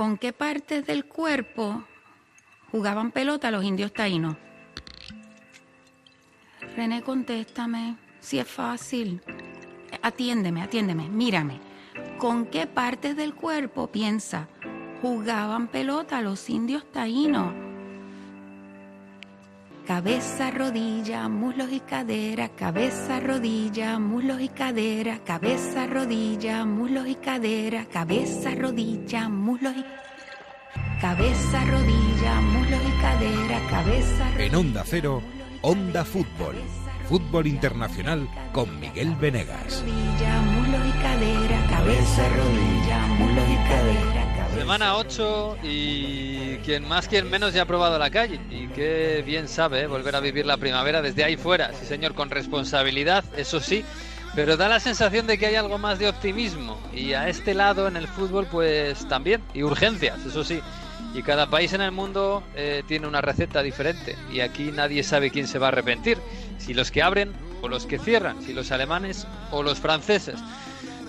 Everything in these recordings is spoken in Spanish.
¿Con qué partes del cuerpo jugaban pelota los indios taínos? René, contéstame. Si es fácil. Atiéndeme, atiéndeme, mírame. ¿Con qué partes del cuerpo piensa jugaban pelota los indios taínos? Cabeza, rodilla, muslos y cadera, cabeza, rodilla, muslos y cadera, cabeza, rodilla, muslos y cadera, cabeza, rodilla, muslos y cabeza, rodilla, muslos y cadera, cabeza. En Onda Cero, Onda Fútbol. Fútbol Internacional con Miguel Venegas. Rodilla, muslos y cadera, cabeza, rodilla, muslos y cadera. Semana 8 y quien más, quien menos ya ha probado la calle. Y qué bien sabe ¿eh? volver a vivir la primavera desde ahí fuera. Sí, señor, con responsabilidad, eso sí. Pero da la sensación de que hay algo más de optimismo. Y a este lado en el fútbol, pues también. Y urgencias, eso sí. Y cada país en el mundo eh, tiene una receta diferente. Y aquí nadie sabe quién se va a arrepentir. Si los que abren o los que cierran. Si los alemanes o los franceses.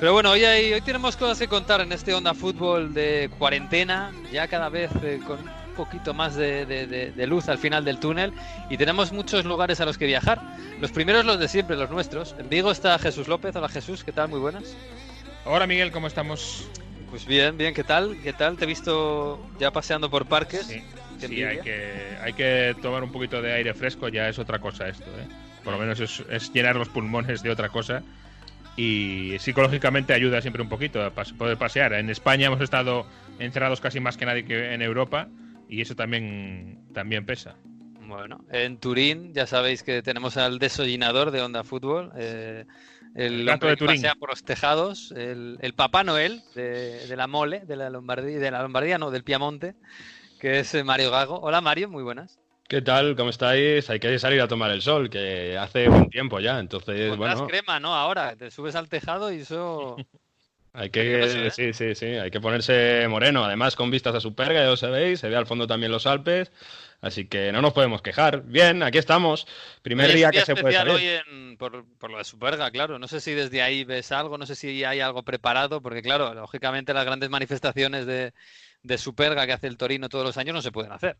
Pero bueno, hoy, hay, hoy tenemos cosas que contar en este Onda Fútbol de cuarentena, ya cada vez eh, con un poquito más de, de- de- de luz al final del túnel y tenemos muchos lugares a los que viajar. Los primeros los de siempre, los nuestros. En Vigo está Jesús López. Hola Jesús, ¿qué tal? Muy buenas. Hola Miguel, ¿cómo estamos? Pues bien, bien, ¿qué tal? ¿Qué tal? Te he visto ya paseando por parques. Sí, sí, hay, que, hay que tomar un poquito de aire fresco, ya es otra cosa esto, ¿eh? Por lo menos es, es llenar los pulmones de otra cosa. Y psicológicamente ayuda siempre un poquito a poder pasear. En España hemos estado encerrados casi más que nadie que en Europa y eso también, también pesa. Bueno, en Turín ya sabéis que tenemos al desollinador de Onda Fútbol, eh, el, El gato de que Turín. pasea por los tejados, el, el Papá Noel de, de la Mole, de la Lombardía, de la Lombardía, no, del Piamonte, que es eh, Mario Gago. Hola Mario, muy buenas. ¿Qué tal? ¿Cómo estáis? Hay que salir a tomar el sol, que hace buen tiempo ya. Entonces, Pondrás bueno, crema, ¿no? Ahora, te subes al tejado y eso... hay que ve. sí, sí, sí, hay que ponerse moreno. Además, con vistas a Superga, ya lo sabéis, se ve al fondo también los Alpes. Así que no nos podemos quejar. Bien, aquí estamos. Primer día que se puede salir. hoy en- por, por lo de Superga, claro. No sé si desde ahí ves algo, no sé si hay algo preparado, porque claro, lógicamente las grandes manifestaciones de, de Superga que hace el Torino todos los años no se pueden hacer.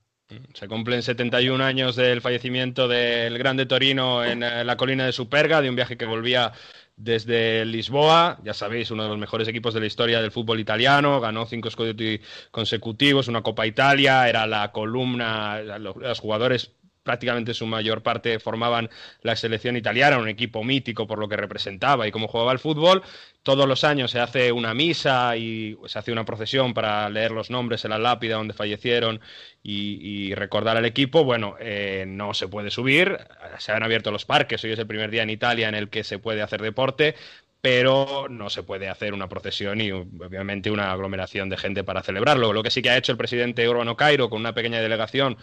Se cumplen 71 años del fallecimiento del grande Torino en eh, la colina de Superga, de un viaje que volvía desde Lisboa. Ya sabéis, uno de los mejores equipos de la historia del fútbol italiano. Ganó cinco scudetti consecutivos, una Copa Italia. Era la columna, los jugadores prácticamente su mayor parte formaban la selección italiana, un equipo mítico por lo que representaba y cómo jugaba el fútbol. Todos los años se hace una misa y se hace una procesión para leer los nombres en la lápida donde fallecieron y, recordar al equipo. Bueno, eh, no se puede subir, se han abierto los parques, hoy es el primer día en Italia en el que se puede hacer deporte, pero no se puede hacer una procesión y obviamente una aglomeración de gente para celebrarlo. Lo que sí que ha hecho el presidente Urbano Cairo con una pequeña delegación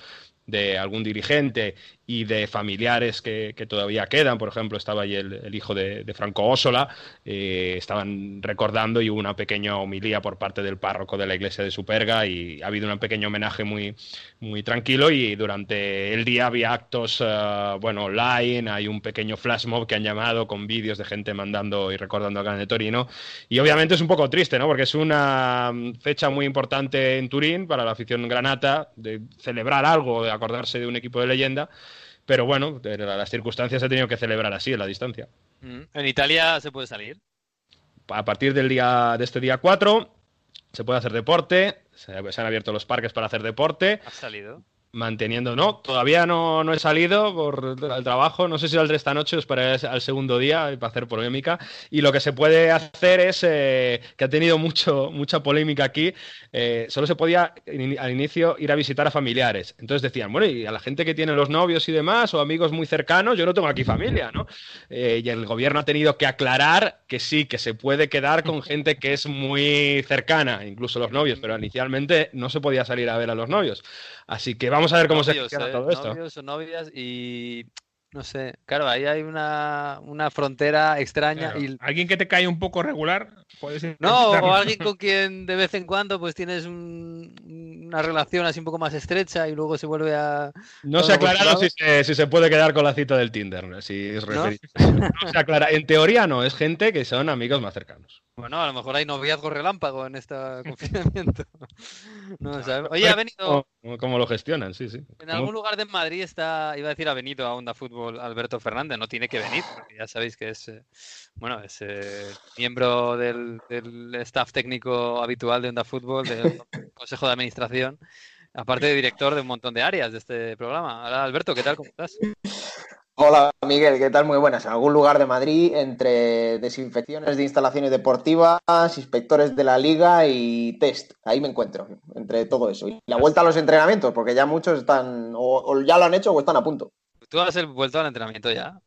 de algún dirigente y de familiares que, que todavía quedan, por ejemplo, estaba ahí el, hijo de, Franco Ósola, eh, estaban recordando y hubo una pequeña homilía por parte del párroco de la iglesia de Superga y ha habido un pequeño homenaje muy, muy tranquilo y durante el día había actos, eh, bueno, online, hay un pequeño flash mob que han llamado con vídeos de gente mandando y recordando al Gran de Torino y obviamente es un poco triste, ¿no? Porque es una mm, fecha muy importante en Turín para la afición granata de celebrar algo, de acordarse de un equipo de leyenda, pero bueno, las circunstancias se ha tenido que celebrar así, en la distancia. Mm. En Italia se puede salir. A partir del día de este día 4 se puede hacer deporte, se, se han abierto los parques para hacer deporte, Has salido. Manteniendo, no, todavía no, no he salido por el trabajo, no sé si saldré esta noche o esperaré al segundo día para hacer polémica, y lo que se puede hacer es, eh, que ha tenido mucho, mucha polémica aquí, eh, solo se podía al inicio ir a visitar a familiares, entonces decían, bueno, y a la gente que tiene los novios y demás, o amigos muy cercanos, yo no tengo aquí familia, ¿no? Eh, y el gobierno ha tenido que aclarar que sí, que se puede quedar con gente que es muy cercana, incluso los novios, pero inicialmente no se podía salir a ver a los novios. Así que vamos a ver cómo se gestiona ¿eh? todo esto. Novios o novias y... No sé, claro, ahí hay una, una frontera extraña Claro, y... Alguien que te cae un poco regular, puedes No, intentarlo. o alguien con quien de vez en cuando pues tienes un- una relación así un poco más estrecha y luego se vuelve a... No se ha aclarado si se, si se puede quedar con la cita del Tinder. Si es ¿No? no se aclara. En teoría no, es gente que son amigos más cercanos. Bueno, a lo mejor hay noviazgo relámpago en este confinamiento. no sabemos. Oye, ha venido. ¿Cómo, lo gestionan? Sí, sí. En algún lugar de Madrid está, iba a decir, ha venido a Onda Fútbol Alberto Fernández. No tiene que venir, porque ya sabéis que es, eh, bueno, es eh, miembro del, del, staff técnico habitual de Onda Fútbol, del Consejo de Administración, aparte de director de un montón de áreas de este programa. Hola, Alberto, ¿qué tal? ¿Cómo estás? Hola Miguel, ¿qué tal? Muy buenas. En algún lugar de Madrid, entre desinfecciones de instalaciones deportivas, inspectores de la liga y test. Ahí me encuentro, entre todo eso. Y la vuelta a los entrenamientos, porque ya muchos están, o, ya lo han hecho o están a punto. ¿Tú has vuelto al entrenamiento ya?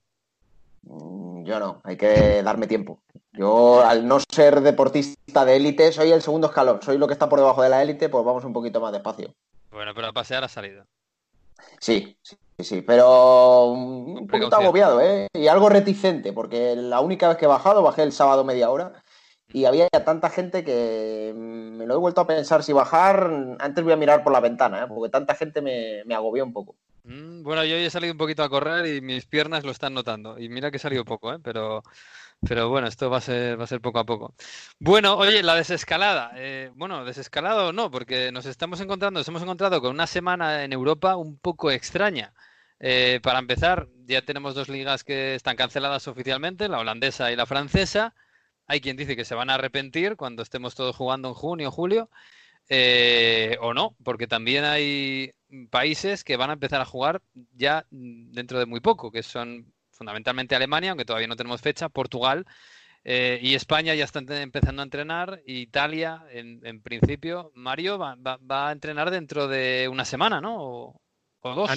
Mm, yo no, hay que darme tiempo. Yo, al no ser deportista de élite, soy el segundo escalón. Soy lo que está por debajo de la élite, pues vamos un poquito más despacio. Bueno, pero a pasear ha salido. Sí, sí, pero un poquito agobiado, ¿eh? Y algo reticente, porque la única vez que he bajado, bajé el sábado media hora y había tanta gente que me lo he vuelto a pensar si bajar, antes voy a mirar por la ventana, ¿eh? porque tanta gente me, me agobió un poco. Mm, bueno, yo hoy he salido un poquito a correr y mis piernas lo están notando. Y mira que he salido poco, ¿eh? pero pero bueno, esto va a ser, va a ser poco a poco. Bueno, oye, la desescalada. Eh, bueno, desescalada o no, porque nos estamos encontrando, nos hemos encontrado con una semana en Europa un poco extraña. Eh, para empezar, ya tenemos dos ligas que están canceladas oficialmente, la holandesa y la francesa. Hay quien dice que se van a arrepentir cuando estemos todos jugando en junio o julio. Eh, o no, porque también hay países que van a empezar a jugar ya dentro de muy poco, que son fundamentalmente Alemania, aunque todavía no tenemos fecha, Portugal eh, y España ya están empezando a entrenar, Italia, en, principio, Mario va, a entrenar dentro de una semana, ¿no? O, dos.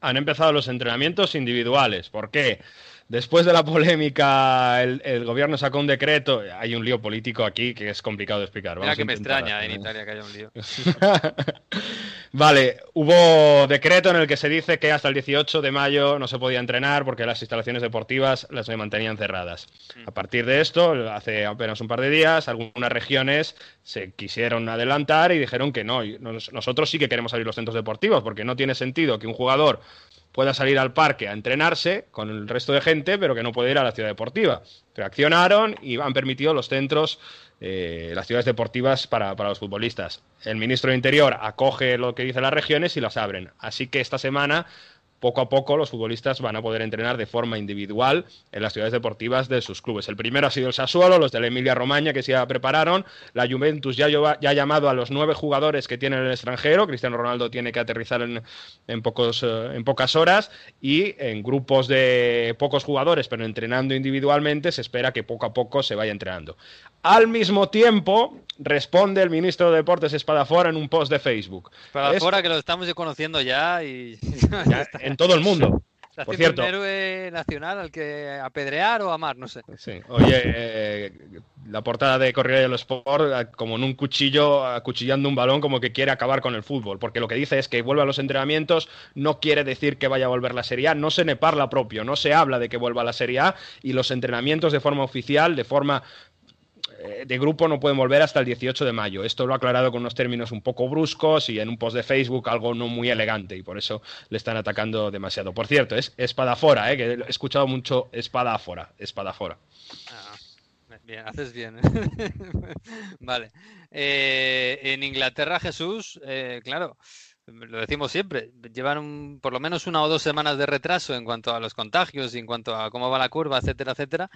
Han, empezado los entrenamientos individuales. ¿Por qué? Después de la polémica, el, gobierno sacó un decreto. Hay un lío político aquí que es complicado de explicar. Mira que me extraña en Italia que haya un lío. Vale, hubo decreto en el que se dice que hasta el 18 de mayo no se podía entrenar porque las instalaciones deportivas las mantenían cerradas. Mm. A partir de esto, hace apenas un par de días, algunas regiones se quisieron adelantar y dijeron que no, nosotros sí que queremos abrir los centros deportivos porque no tiene sentido que un jugador pueda salir al parque a entrenarse con el resto de gente, pero que no puede ir a la ciudad deportiva. Reaccionaron y han permitido los centros eh, las ciudades deportivas para, para, los futbolistas. El ministro de Interior acoge lo que dicen las regiones y las abren. Así que esta semana poco a poco los futbolistas van a poder entrenar de forma individual en las ciudades deportivas de sus clubes. El primero ha sido el Sassuolo, los de la Emilia Romagna que se ya prepararon. La Juventus ya, ya, ha llamado a los nueve jugadores que tienen en el extranjero. Cristiano Ronaldo tiene que aterrizar en, en, pocos, eh, en pocas horas y en grupos de pocos jugadores, pero entrenando individualmente, se espera que poco a poco se vaya entrenando. Al mismo tiempo, responde el ministro de Deportes Espadafora en un post de Facebook. Espadafora, que lo estamos conociendo ya y. en todo el mundo. Por cierto. un héroe nacional al que apedrear o amar, no sé. Sí. Oye, eh, la portada de Corriere dello Sport, eh, como en un cuchillo, acuchillando un balón, como que quiere acabar con el fútbol. Porque lo que dice es que vuelva a los entrenamientos, no quiere decir que vaya a volver la Serie A, no se ne parla propio, no se habla de que vuelva a la Serie A, y los entrenamientos de forma oficial, de forma de grupo no pueden volver hasta el 18 de mayo. Esto lo ha aclarado con unos términos un poco bruscos y en un post de Facebook algo no muy elegante y por eso le están atacando demasiado. Por cierto, es espadafora, ¿eh? que he escuchado mucho espadafora, espadafora. Ah, bien, haces bien. vale. Eh, en Inglaterra, Jesús, claro lo decimos siempre, llevan por lo menos una o dos semanas de retraso en cuanto a los contagios y en cuanto a cómo va la curva, etcétera, etcétera.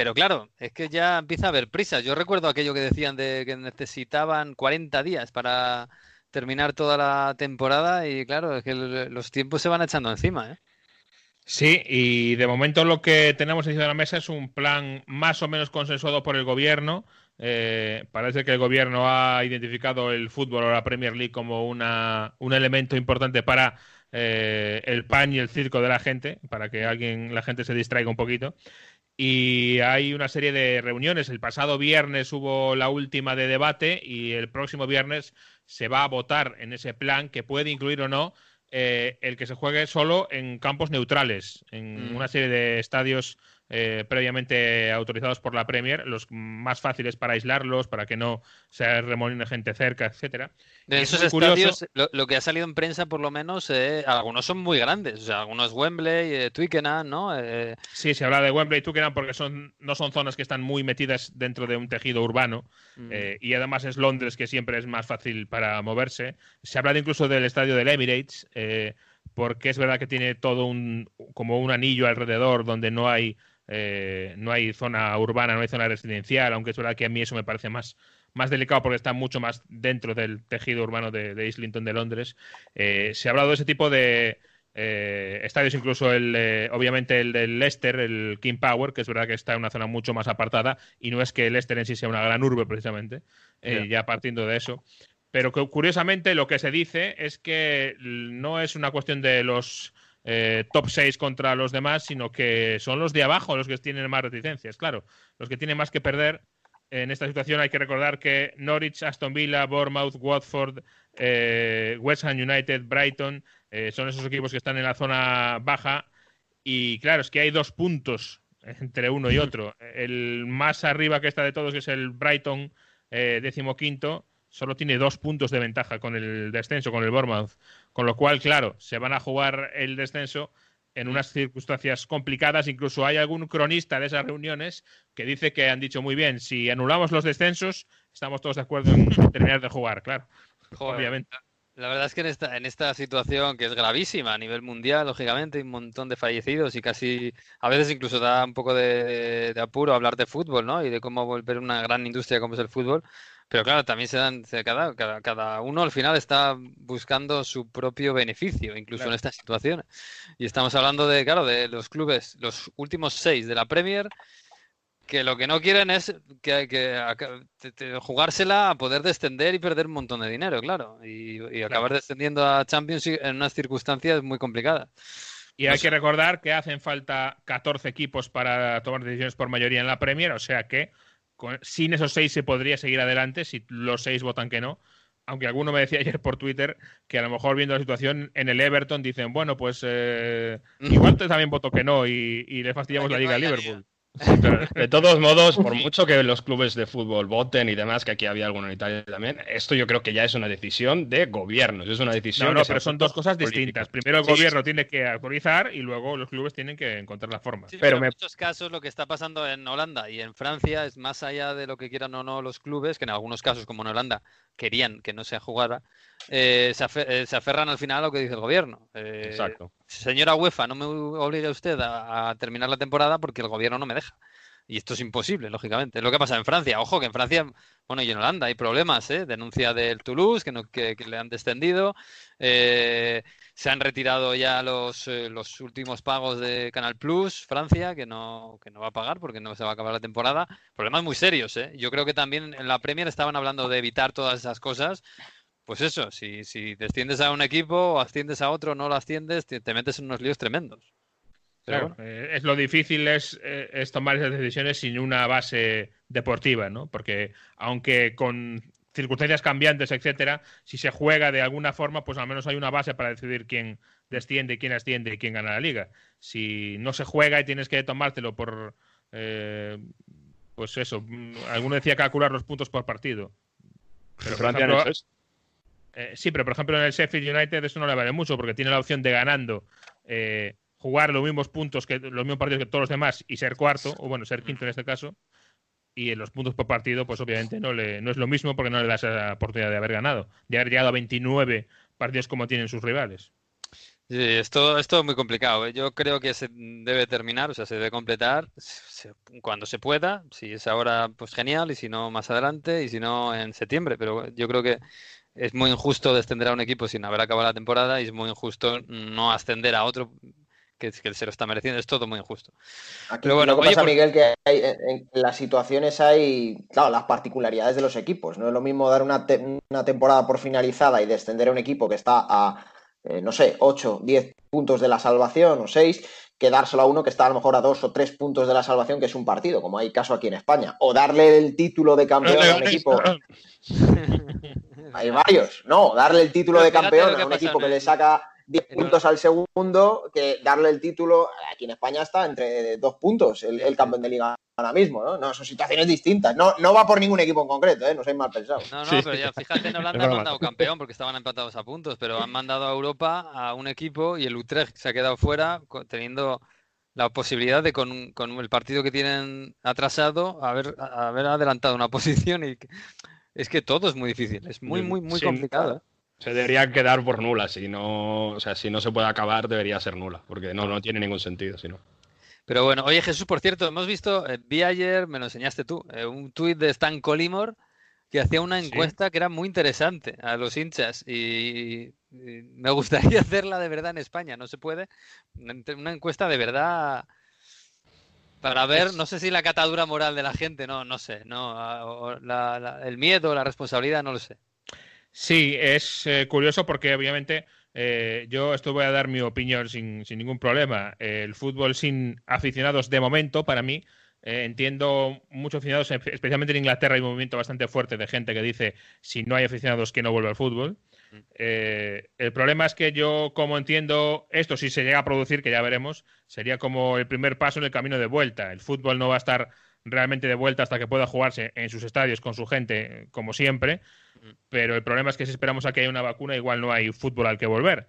Pero claro, es que ya empieza a haber prisas. Yo recuerdo aquello que decían de que necesitaban 40 días para terminar toda la temporada y claro, es que los tiempos se van echando encima. ¿eh? Sí, y de momento lo que tenemos encima de la mesa es un plan más o menos consensuado por el gobierno. Eh, parece que el gobierno ha identificado el fútbol o la Premier League como una, un elemento importante para eh, el pan y el circo de la gente, para que alguien, la gente se distraiga un poquito y hay una serie de reuniones. El pasado viernes hubo la última de debate y el próximo viernes se va a votar en ese plan que puede incluir o no eh, el que se juegue solo en campos neutrales, en mm. una serie de estadios eh, previamente autorizados por la Premier, los más fáciles para aislarlos, para que no se remoline gente cerca, etcétera. De esos estadios, lo, que ha salido en prensa, por lo menos, eh, algunos son muy grandes. O sea, algunos Wembley, eh, Twickenham, ¿no? Sí, se habla de Wembley y Twickenham porque son, no son zonas que están muy metidas dentro de un tejido urbano. Mm. y además es Londres, que siempre es más fácil para moverse. Se habla incluso del estadio del Emirates porque es verdad que tiene todo un como un anillo alrededor donde no hay eh, no hay zona urbana, no hay zona residencial, aunque es verdad que a mí eso me parece más, más delicado porque está mucho más dentro del tejido urbano de, Islington de Londres. Eh, se ha hablado de ese tipo de eh, estadios, incluso el, obviamente el del Leicester, el King Power, que es verdad que está en una zona mucho más apartada y no es que el Leicester en sí sea una gran urbe precisamente, ya partiendo de eso. Pero que, curiosamente lo que se dice es que no es una cuestión de los eh, top 6 contra los demás, sino que son los de abajo los que tienen más reticencias. Claro, los que tienen más que perder. En esta situación hay que recordar que Norwich, Aston Villa, Bournemouth, Watford, eh, West Ham United, Brighton eh, son esos equipos que están en la zona baja. Y claro, es que hay dos puntos entre uno y otro. El más arriba que está de todos, que es el Brighton, décimo quinto, solo tiene dos puntos de ventaja con el descenso, con el Bournemouth. Con lo cual, claro, se van a jugar el descenso en unas circunstancias complicadas. Incluso hay algún cronista de esas reuniones que dice que han dicho muy bien, si anulamos los descensos, estamos todos de acuerdo en terminar de jugar, claro. Obviamente. La verdad es que en esta, en esta situación que es gravísima a nivel mundial, lógicamente, hay un montón de fallecidos y casi a veces incluso da un poco de, de apuro hablar de fútbol, ¿no? Y de cómo volver una gran industria como es el fútbol. Pero claro, también se dan, cada, cada, uno al final está buscando su propio beneficio, incluso en estas situaciones. Y estamos hablando de, claro, de los clubes, los últimos seis de la Premier, que lo que no quieren es que, que, jugársela a poder descender y perder un montón de dinero, claro. Y, acabar descendiendo a Champions en unas circunstancias muy complicadas. Y hay que recordar que hacen falta 14 equipos para tomar decisiones por mayoría en la Premier, o sea que sin esos seis se podría seguir adelante si los seis votan que no. Aunque alguno me decía ayer por Twitter que a lo mejor viendo la situación en el Everton dicen, bueno, pues eh, igual también voto que no y, le fastidiamos la liga a Liverpool de todos modos, por mucho que los clubes de fútbol voten y demás, que aquí había alguno en Italia también, esto yo creo que ya es una decisión de gobiernos, es una decisión. No, no, pero son dos cosas distintas. Primero el gobierno tiene que autorizar y luego los clubes tienen que encontrar la forma. pero, en muchos casos lo que está pasando en Holanda y en Francia es más allá de lo que quieran o no los clubes, que en algunos casos, como en Holanda, querían que no se jugara, eh, eh, se, aferran al final a lo que dice el gobierno. Eh, Exacto. Señora UEFA, no me obligue usted a, terminar la temporada porque el gobierno no me deja. Y esto es imposible, lógicamente. Es lo que pasa en Francia. Ojo que en Francia, bueno, y en Holanda hay problemas, ¿eh? Denuncia del Toulouse, que, no, que, le han descendido. se han retirado ya los, los, últimos pagos de Canal Plus, Francia, que no, que no va a pagar porque no se va a acabar la temporada. Problemas muy serios, ¿eh? Yo creo que también en la Premier estaban hablando de evitar todas esas cosas pues eso, si, si desciendes a un equipo o asciendes a otro, no lo asciendes, te, metes en unos líos tremendos. claro, eh, es lo difícil es, eh, es, tomar esas decisiones sin una base deportiva, ¿no? Porque aunque con circunstancias cambiantes, etcétera, si se juega de alguna forma, pues al menos hay una base para decidir quién desciende, quién asciende y quién gana la liga. Si no se juega y tienes que tomártelo por, eh, pues eso, mm, alguno decía calcular los puntos por partido. Pero, Francia no es eh, sí, pero por ejemplo en el Sheffield United eso no le vale mucho porque tiene la opción de ganando eh, jugar los mismos puntos que los mismos partidos que todos los demás y ser cuarto, o bueno, ser quinto en este caso. Y en los puntos por partido, pues obviamente no, le, no es lo mismo porque no le da esa oportunidad de haber ganado, de haber llegado a 29 partidos como tienen sus rivales. Sí, esto, esto es muy complicado. ¿eh? Yo creo que se debe terminar, o sea, se debe completar cuando se pueda. Si es ahora, pues genial, y si no, más adelante, y si no, en septiembre. Pero yo creo que es muy injusto descender a un equipo sin haber acabado la temporada y es muy injusto no ascender a otro que, que se lo está mereciendo. Es todo muy injusto. Pero bueno, lo que pasa, Miguel, que en, las situaciones hay, claro, las particularidades de los equipos. No es lo mismo dar una, una temporada por finalizada y descender a un equipo que está a, eh, no sé, 8, 10 puntos de la salvación o 6, que dárselo a uno que está a lo mejor a 2 o 3 puntos de la salvación, que es un partido, como hay caso aquí en España. O darle el título de campeón a un equipo. Hay varios. No, darle el título de campeón a un equipo que le saca 10 puntos al segundo que darle el título. Aquí en España está entre dos puntos el, campeón de liga ahora mismo, ¿no? No, son situaciones distintas. No, no va por ningún equipo en concreto, ¿eh? No sois mal pensados. No, no, pero ya fíjate, en Holanda han mandado campeón porque estaban empatados a puntos, pero han mandado a Europa a un equipo y el Utrecht se ha quedado fuera teniendo la posibilidad de con, con el partido que tienen atrasado haber, haber adelantado una posición y es que todo es muy difícil, es muy, muy, muy complicado. ¿eh? Se debería quedar por nula, si no, o sea, si no se puede acabar, debería ser nula, porque no, no tiene ningún sentido, si no. Pero bueno, oye Jesús, por cierto, hemos visto, eh, vi ayer, me lo enseñaste tú, eh, un tuit de Stan Colimor que hacía una encuesta que era muy interesante a los hinchas y, me gustaría hacerla de verdad en España, no se puede, una encuesta de verdad para ver, no sé si la catadura moral de la gente, no, no sé, no, el miedo, la responsabilidad, no lo sé. Sí, es eh, curioso porque obviamente eh, yo esto voy a dar mi opinión sin, sin ningún problema. el fútbol sin aficionados de momento, para mí, eh, entiendo muchos aficionados, especialmente en Inglaterra hay un movimiento bastante fuerte de gente que dice si no hay aficionados que no vuelve al fútbol. Mm. el problema es que yo, como entiendo esto, si se llega a producir, que ya veremos, sería como el primer paso en el camino de vuelta. El fútbol no va a estar realmente de vuelta hasta que pueda jugarse en sus estadios con su gente, como siempre. Pero el problema es que si esperamos a que haya una vacuna, igual no hay fútbol al que volver.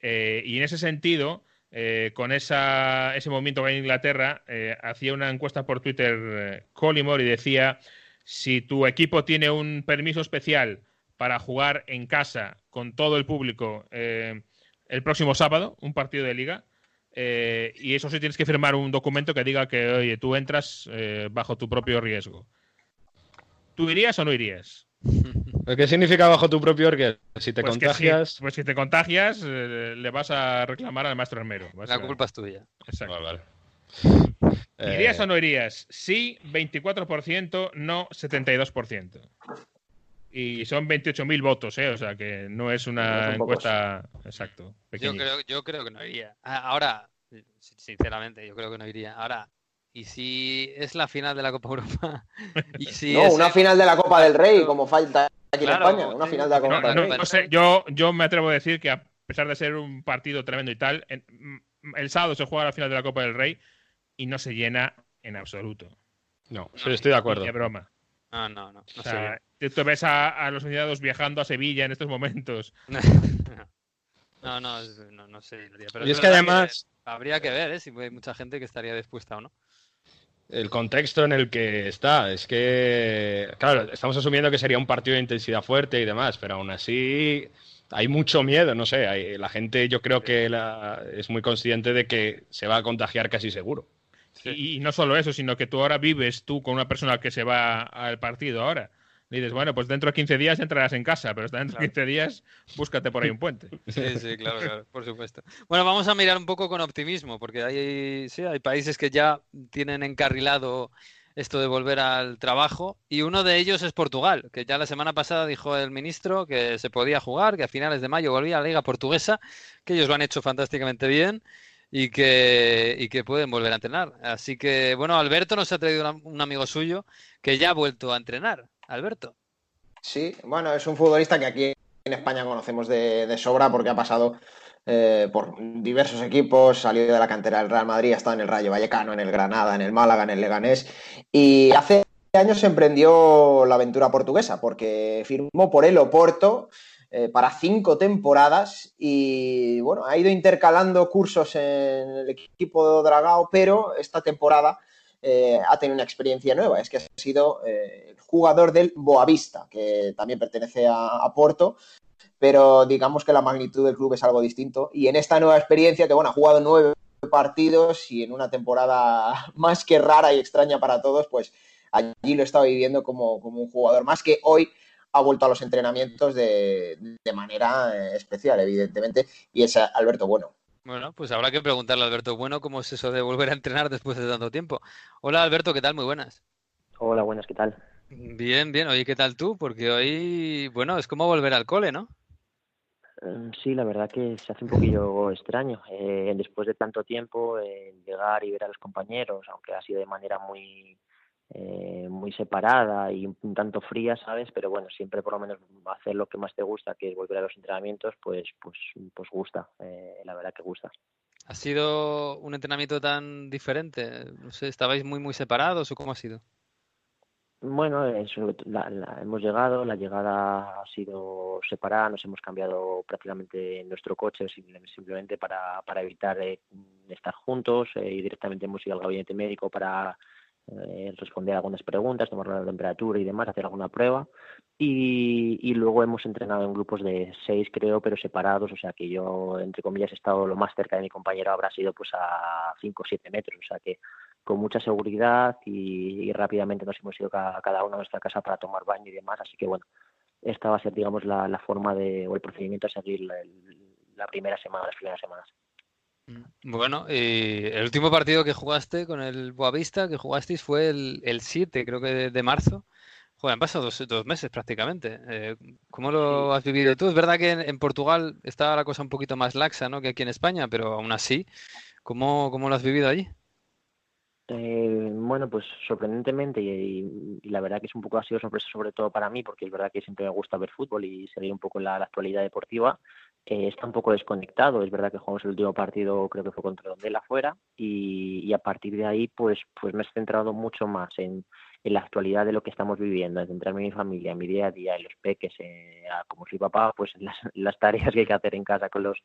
Eh, y en ese sentido, eh, con esa, ese movimiento que hay en Inglaterra, eh, hacía una encuesta por Twitter Collymore y decía, si tu equipo tiene un permiso especial para jugar en casa con todo el público el próximo sábado, un partido de liga, y eso sí tienes que firmar un documento que diga que, oye, tú entras bajo tu propio riesgo. ¿Tú irías o no irías? ¿Qué significa bajo tu propio riesgo? Si te pues contagias. pues si te contagias, eh, le vas a reclamar al maestro armero. La culpa es tuya. Exacto. ¿Irías o no irías? Sí, 24%, no 72%. Y son 28.000 votos, ¿eh? O sea que no es una encuesta. Exacto. Yo creo, yo creo que no iría. Ah, ahora, sinceramente, yo creo que no iría. Ahora, ¿Y si es la final de la Copa Europa? ¿Y si no, una final de la Copa del Rey, como falta aquí en España. Una final de la Copa del Rey. No sé, yo, yo me atrevo a decir que a pesar de ser un partido tremendo y tal, mm, el sábado se juega la final de la Copa del Rey y no se llena en absoluto. No, estoy de acuerdo. Qué broma. No, no, no. o sea, tú ves a, a los aficionados viajando a Sevilla en estos momentos. no, no, no, no sé. Pero y es, que además... habría que ver ¿eh? si hay mucha gente que estaría dispuesta o no el contexto en el que está. Es que, claro, estamos asumiendo que sería un partido de intensidad fuerte y demás, pero aún así hay mucho miedo, no sé. la gente yo creo que es muy consciente de que se va a contagiar casi seguro. Y, y, no solo eso, sino que tú ahora vives tú con una persona que se va al partido ahora dices, bueno, pues dentro de 15 días entrarás en casa, pero dentro de 15 días búscate por ahí un puente. Sí, sí, claro, claro, por supuesto. Bueno, vamos a mirar un poco con optimismo, porque hay, sí, hay países que ya tienen encarrilado esto de volver al trabajo y uno de ellos es Portugal, que ya la semana pasada dijo el ministro que se podía jugar, que a finales de mayo volvía a la liga portuguesa, que ellos lo han hecho fantásticamente bien y que, y que pueden volver a entrenar. Así que, bueno, Alberto nos ha traído un amigo suyo que ya ha vuelto a entrenar. Alberto. Sí, bueno, es un futbolista que aquí en España conocemos de, sobra porque ha pasado eh, por diversos equipos, salió de la cantera del Real Madrid, ha estado en el Rayo Vallecano, en el Granada, en el Málaga, en el Leganés y hace años emprendió la aventura portuguesa porque firmó por el Oporto eh, para cinco temporadas y bueno, ha ido intercalando cursos en el equipo de Dragao, pero esta temporada eh, ha tenido una experiencia nueva, es que ha sido eh, jugador del Boavista, que también pertenece a, Porto, pero digamos que la magnitud del club es algo distinto. Y en esta nueva experiencia, que bueno, ha jugado nueve partidos y en una temporada más que rara y extraña para todos, pues allí lo estaba viviendo como, un jugador más que hoy ha vuelto a los entrenamientos de, de manera eh, especial, evidentemente, y es Alberto Bueno. Bueno, pues habrá que preguntarle a Alberto Bueno cómo es eso de volver a entrenar después de tanto tiempo. Hola Alberto, ¿qué tal? Muy buenas. Hola, buenas, ¿qué tal? Bien, bien. Oye, ¿qué tal tú? Porque hoy, bueno, es como volver al cole, ¿no? Em, sí, la verdad que se hace un poquillo extraño. Eh, después de tanto tiempo, llegar y ver a los compañeros, aunque ha sido de manera muy eh, muy separada y un tanto fría, ¿sabes? Pero bueno, siempre por lo menos hacer lo que más te gusta, que es volver a los entrenamientos, pues, pues, pues gusta, eh, la verdad que gusta. ¿Ha sido un entrenamiento tan diferente? No sé, ¿estabais muy, muy separados o cómo ha sido? Bueno, hemos llegado, la llegada ha sido separada, nos hemos cambiado prácticamente nuestro coche simplemente para, para evitar eh, estar juntos eh, y directamente hemos ido al gabinete médico para eh, responder algunas preguntas, tomar la temperatura y demás, hacer alguna prueba. Y, luego hemos entrenado en grupos de seis, creo, pero separados. O sea que yo, entre comillas, he estado lo más cerca de mi compañero, habrá sido pues a cinco o siete metros. O sea que con mucha seguridad y, rápidamente nos hemos ido cada, cada, uno a nuestra casa para tomar baño y demás. Así que bueno, esta va a ser, digamos, la, forma de, o el procedimiento a seguir la primera semana, las primeras semanas. Bueno, y el último partido que jugaste con el Boavista, que jugasteis, fue el, el 7, creo que de, marzo. Joder, han pasado dos, meses prácticamente. Eh, ¿Cómo lo has vivido tú? Es verdad que en, Portugal estaba la cosa un poquito más laxa ¿no? que aquí en España, pero aún así, ¿cómo, cómo lo has vivido allí? Eh, bueno, pues sorprendentemente y, la verdad que es un poco ha sido sorpresa sobre todo para mí porque es verdad que siempre me gusta ver fútbol y seguir un poco la, actualidad deportiva. Eh, está un poco desconectado, es verdad que jugamos el último partido creo que fue contra Dondela afuera y, a partir de ahí pues pues me he centrado mucho más en, en la actualidad de lo que estamos viviendo, en centrarme en mi familia, en mi día a día, en los peques, eh, como soy papá, pues en las, las tareas que hay que hacer en casa con los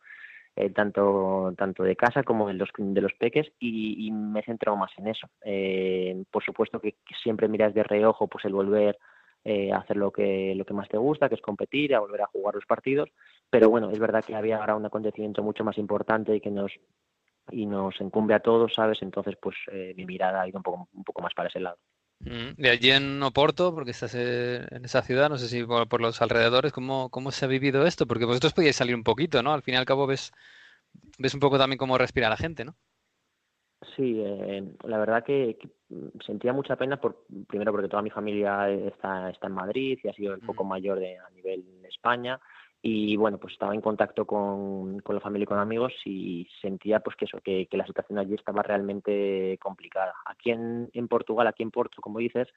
eh, tanto, tanto de casa como de los, de los peques y, me he centrado más en eso. Eh, por supuesto que, siempre miras de reojo pues el volver eh, hacer lo que, lo que más te gusta, que es competir, a volver a jugar los partidos, pero bueno, es verdad que había ahora un acontecimiento mucho más importante y que nos y nos incumbe a todos, ¿sabes? Entonces, pues mi mirada ha ido un poco, un poco más para ese lado. Mm, de allí en Oporto, porque estás en esa ciudad, no sé si por, los alrededores, ¿cómo, ¿cómo, se ha vivido esto? Porque vosotros podíais salir un poquito, ¿no? Al fin y al cabo ves, ves un poco también cómo respira la gente, ¿no? Sí, eh, la verdad que, sentía mucha pena, por, primero porque toda mi familia está, está en Madrid y ha sido el poco mm. mayor de, a nivel España y bueno pues estaba en contacto con, con la familia y con amigos y sentía pues que eso que, que la situación allí estaba realmente complicada aquí en, en Portugal aquí en Porto como dices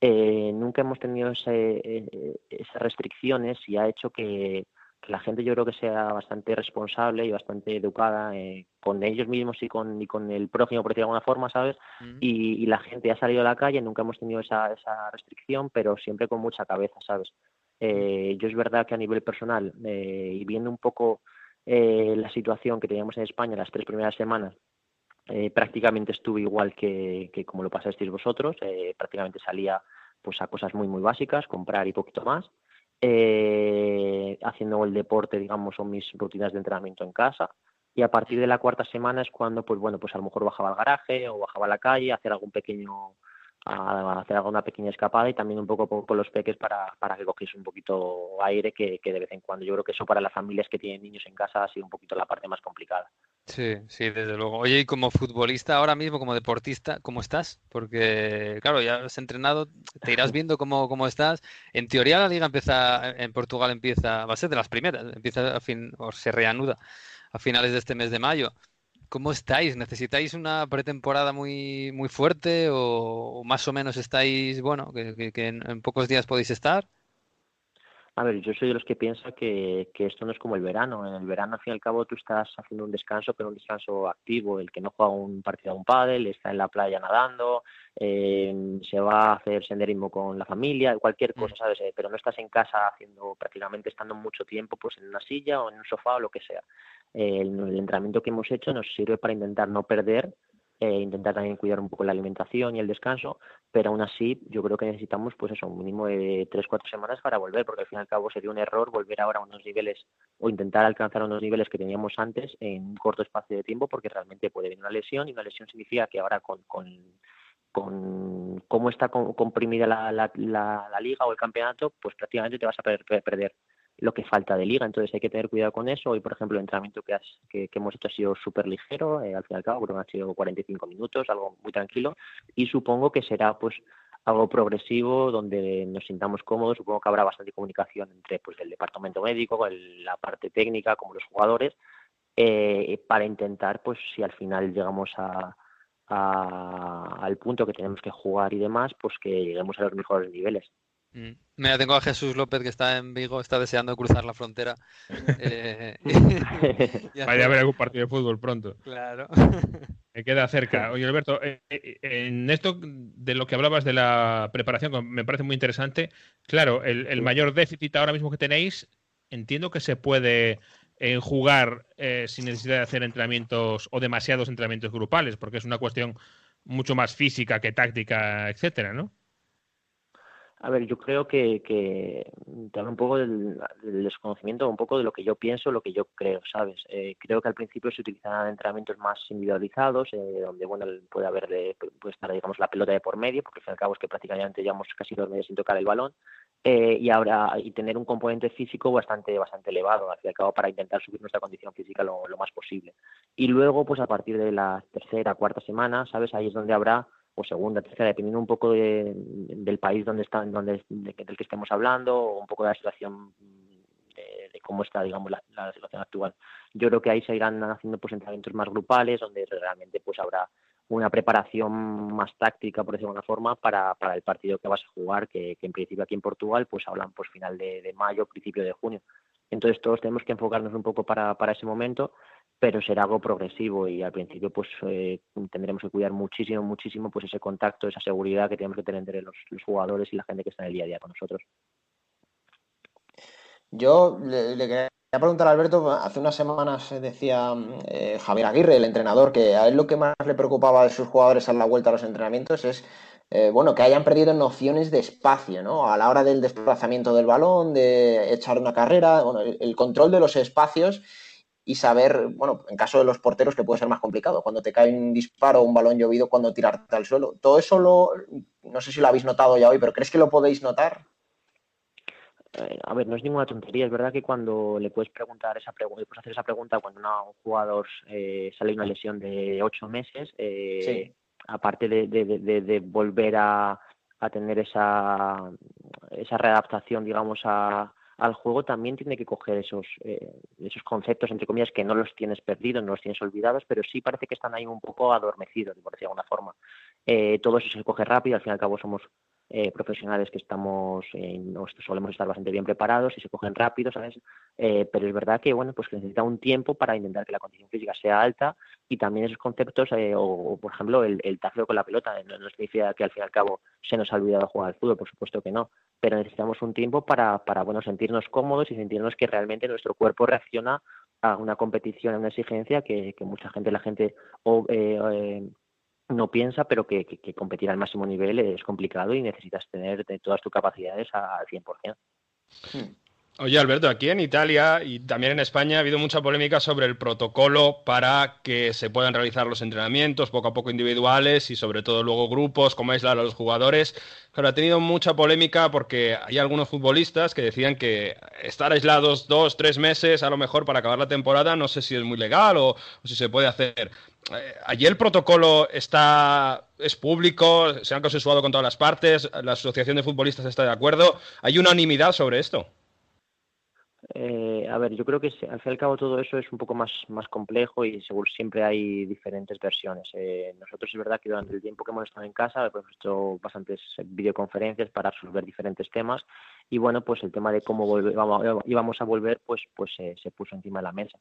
eh, nunca hemos tenido ese, eh, esas restricciones y ha hecho que, la gente yo creo que sea bastante responsable y bastante educada eh, con ellos mismos y con, y con el prójimo, por decirlo de alguna forma, ¿sabes? y, y, la gente ha salido a la calle, nunca hemos tenido esa, esa restricción, pero siempre con mucha cabeza, ¿sabes? Eh, yo es verdad que a nivel personal, eh, y viendo un poco la situación que teníamos en España las tres primeras semanas, prácticamente estuve igual que, como lo pasasteis vosotros, prácticamente salía pues a cosas muy muy básicas, comprar y poquito más, haciendo el deporte, digamos, son mis rutinas de entrenamiento en casa, y a partir de la cuarta semana es cuando, pues bueno, pues a lo mejor bajaba al garaje o bajaba a la calle hacer algún pequeño a hacer alguna pequeña escapada y también un poco por, los peques para, para que cogiese un poquito aire que, que, de vez en cuando. Yo creo que eso para las familias que tienen niños en casa ha sido un poquito la parte más complicada. Sí, sí, desde luego. Oye, y como futbolista ahora mismo, como deportista, ¿cómo estás? Porque, claro, ya has entrenado, te irás viendo cómo, cómo estás. En teoría la liga empieza, en Portugal empieza, va a ser de las primeras, empieza a fin, o se reanuda a finales de este mes de mayo. ¿Cómo estáis? ¿Necesitáis una pretemporada muy, muy fuerte o, más o menos estáis, bueno, que, en, pocos días podéis estar? A ver, yo soy de los que piensa que, que, esto no es como el verano. En el verano, al fin y al cabo, tú estás haciendo un descanso, pero un descanso activo. El que no juega un partido a un pádel, está en la playa nadando, eh, se va a hacer senderismo con la familia, cualquier cosa, mm. ¿sabes? Eh, pero no estás en casa haciendo prácticamente estando mucho tiempo pues en una silla o en un sofá o lo que sea el, entrenamiento que hemos hecho nos sirve para intentar no perder, eh, intentar también cuidar un poco la alimentación y el descanso, pero aún así yo creo que necesitamos pues eso, un mínimo de tres, cuatro semanas para volver, porque al fin y al cabo sería un error volver ahora a unos niveles o intentar alcanzar unos niveles que teníamos antes en un corto espacio de tiempo, porque realmente puede venir una lesión y una lesión significa que ahora con, con con cómo está comprimida la, la, la, liga o el campeonato, pues prácticamente te vas a perder lo que falta de liga. Entonces hay que tener cuidado con eso. Hoy, por ejemplo, el entrenamiento que, has, que, hemos hecho ha sido súper ligero, eh, al fin y al cabo, creo han sido 45 minutos, algo muy tranquilo. Y supongo que será pues algo progresivo donde nos sintamos cómodos. Supongo que habrá bastante comunicación entre pues el departamento médico, la parte técnica, como los jugadores, eh, para intentar, pues si al final llegamos a, al punto que tenemos que jugar y demás, pues que lleguemos a los mejores niveles. Mm. Mira, tengo a Jesús López que está en Vigo, está deseando cruzar la frontera. Eh, Vaya a haber algún partido de fútbol pronto. Claro. Me queda cerca. Oye, Alberto, eh, eh, en esto de lo que hablabas de la preparación, me parece muy interesante. Claro, el, mayor déficit ahora mismo que tenéis, entiendo que se puede jugar sin necesidad de hacer entrenamientos o demasiados entrenamientos grupales, porque es una cuestión mucho más física que táctica, etcétera, ¿no? A ver, yo creo que, que te hablo un poco del, desconocimiento, un poco de lo que yo pienso, lo que yo creo, ¿sabes? Eh, creo que al principio se utilizan entrenamientos más individualizados, eh, donde, bueno, puede haber, puede estar, digamos, la pelota de por medio, porque al fin y al cabo es que prácticamente llevamos casi dos meses sin tocar el balón, eh, y ahora, y tener un componente físico bastante, bastante elevado, al fin y al cabo, para intentar subir nuestra condición física lo, lo más posible. Y luego, pues a partir de la tercera, cuarta semana, ¿sabes? Ahí es donde habrá segunda, tercera, dependiendo un poco del país donde está, donde, del que estemos hablando, o un poco de la situación de, cómo está, digamos, la, situación actual. Yo creo que ahí se irán haciendo pues entrenamientos más grupales, donde realmente pues habrá una preparación más táctica, por decirlo de alguna forma, para, para el partido que vas a jugar, que, en principio aquí en Portugal pues hablan pues final de, de mayo, principio de junio. Entonces todos tenemos que enfocarnos un poco para, para ese momento pero será algo progresivo y al principio pues eh, tendremos que cuidar muchísimo, muchísimo pues ese contacto, esa seguridad que tenemos que tener entre los, jugadores y la gente que está en el día a día con nosotros. Yo le, quería preguntar a Alberto, hace unas semanas decía eh, Javier Aguirre, el entrenador, que a él lo que más le preocupaba de sus jugadores a la vuelta a los entrenamientos es eh, bueno, que hayan perdido nociones de espacio, ¿no? A la hora del desplazamiento del balón, de echar una carrera, bueno, el control de los espacios y saber, bueno, en caso de los porteros que puede ser más complicado, cuando te cae un disparo o un balón llovido, cuando tirarte al suelo. Todo eso lo, no sé si lo habéis notado ya hoy, pero ¿crees que lo podéis notar? Eh, a ver, no es ninguna tontería. Es verdad que cuando le puedes preguntar esa pregunta, puedes hacer esa pregunta cuando un jugador eh, sale una lesión de ocho meses, eh, aparte de, de, volver a, a tener esa, esa readaptación, digamos, a, al juego también tiene que coger esos, eh, esos conceptos, entre comillas, que no los tienes perdidos, no los tienes olvidados, pero sí parece que están ahí un poco adormecidos, por decir de alguna forma. Eh, todo eso se coge rápido, al fin y al cabo somos eh, profesionales que estamos, eh, solemos estar bastante bien preparados y se cogen rápido, ¿sabes? Eh, pero es verdad que, bueno, pues que necesita un tiempo para intentar que la condición física sea alta y también esos conceptos, o, por ejemplo, el, el tafeo con la pelota, no, significa que al fin y al cabo se nos ha olvidado jugar al fútbol, por supuesto que no, pero necesitamos un tiempo para, para bueno, sentirnos cómodos y sentirnos que realmente nuestro cuerpo reacciona a una competición, a una exigencia que, que mucha gente, la gente o, no piensa, pero que, competir al máximo nivel es complicado y necesitas tener todas tus capacidades al 100%. Oye, Alberto, aquí en Italia y también en España ha habido mucha polémica sobre el protocolo para que se puedan realizar los entrenamientos poco a poco individuales y sobre todo luego grupos, como aislar a los jugadores. Pero ha tenido mucha polémica porque hay algunos futbolistas que decían que estar aislados dos, tres meses a lo mejor para acabar la temporada, no sé si es muy legal o, si se puede hacer. Eh, allí el protocolo está es público, se han consensuado con todas las partes, la Asociación de Futbolistas está de acuerdo. ¿Hay unanimidad sobre esto? Eh, a ver, yo creo que al fin y al cabo todo eso es un poco más, más complejo y seguro siempre hay diferentes versiones. Eh, nosotros es verdad que durante el tiempo que hemos estado en casa hemos hecho bastantes videoconferencias para resolver diferentes temas y bueno, pues el tema de cómo íbamos a volver pues, pues se puso encima de la mesa.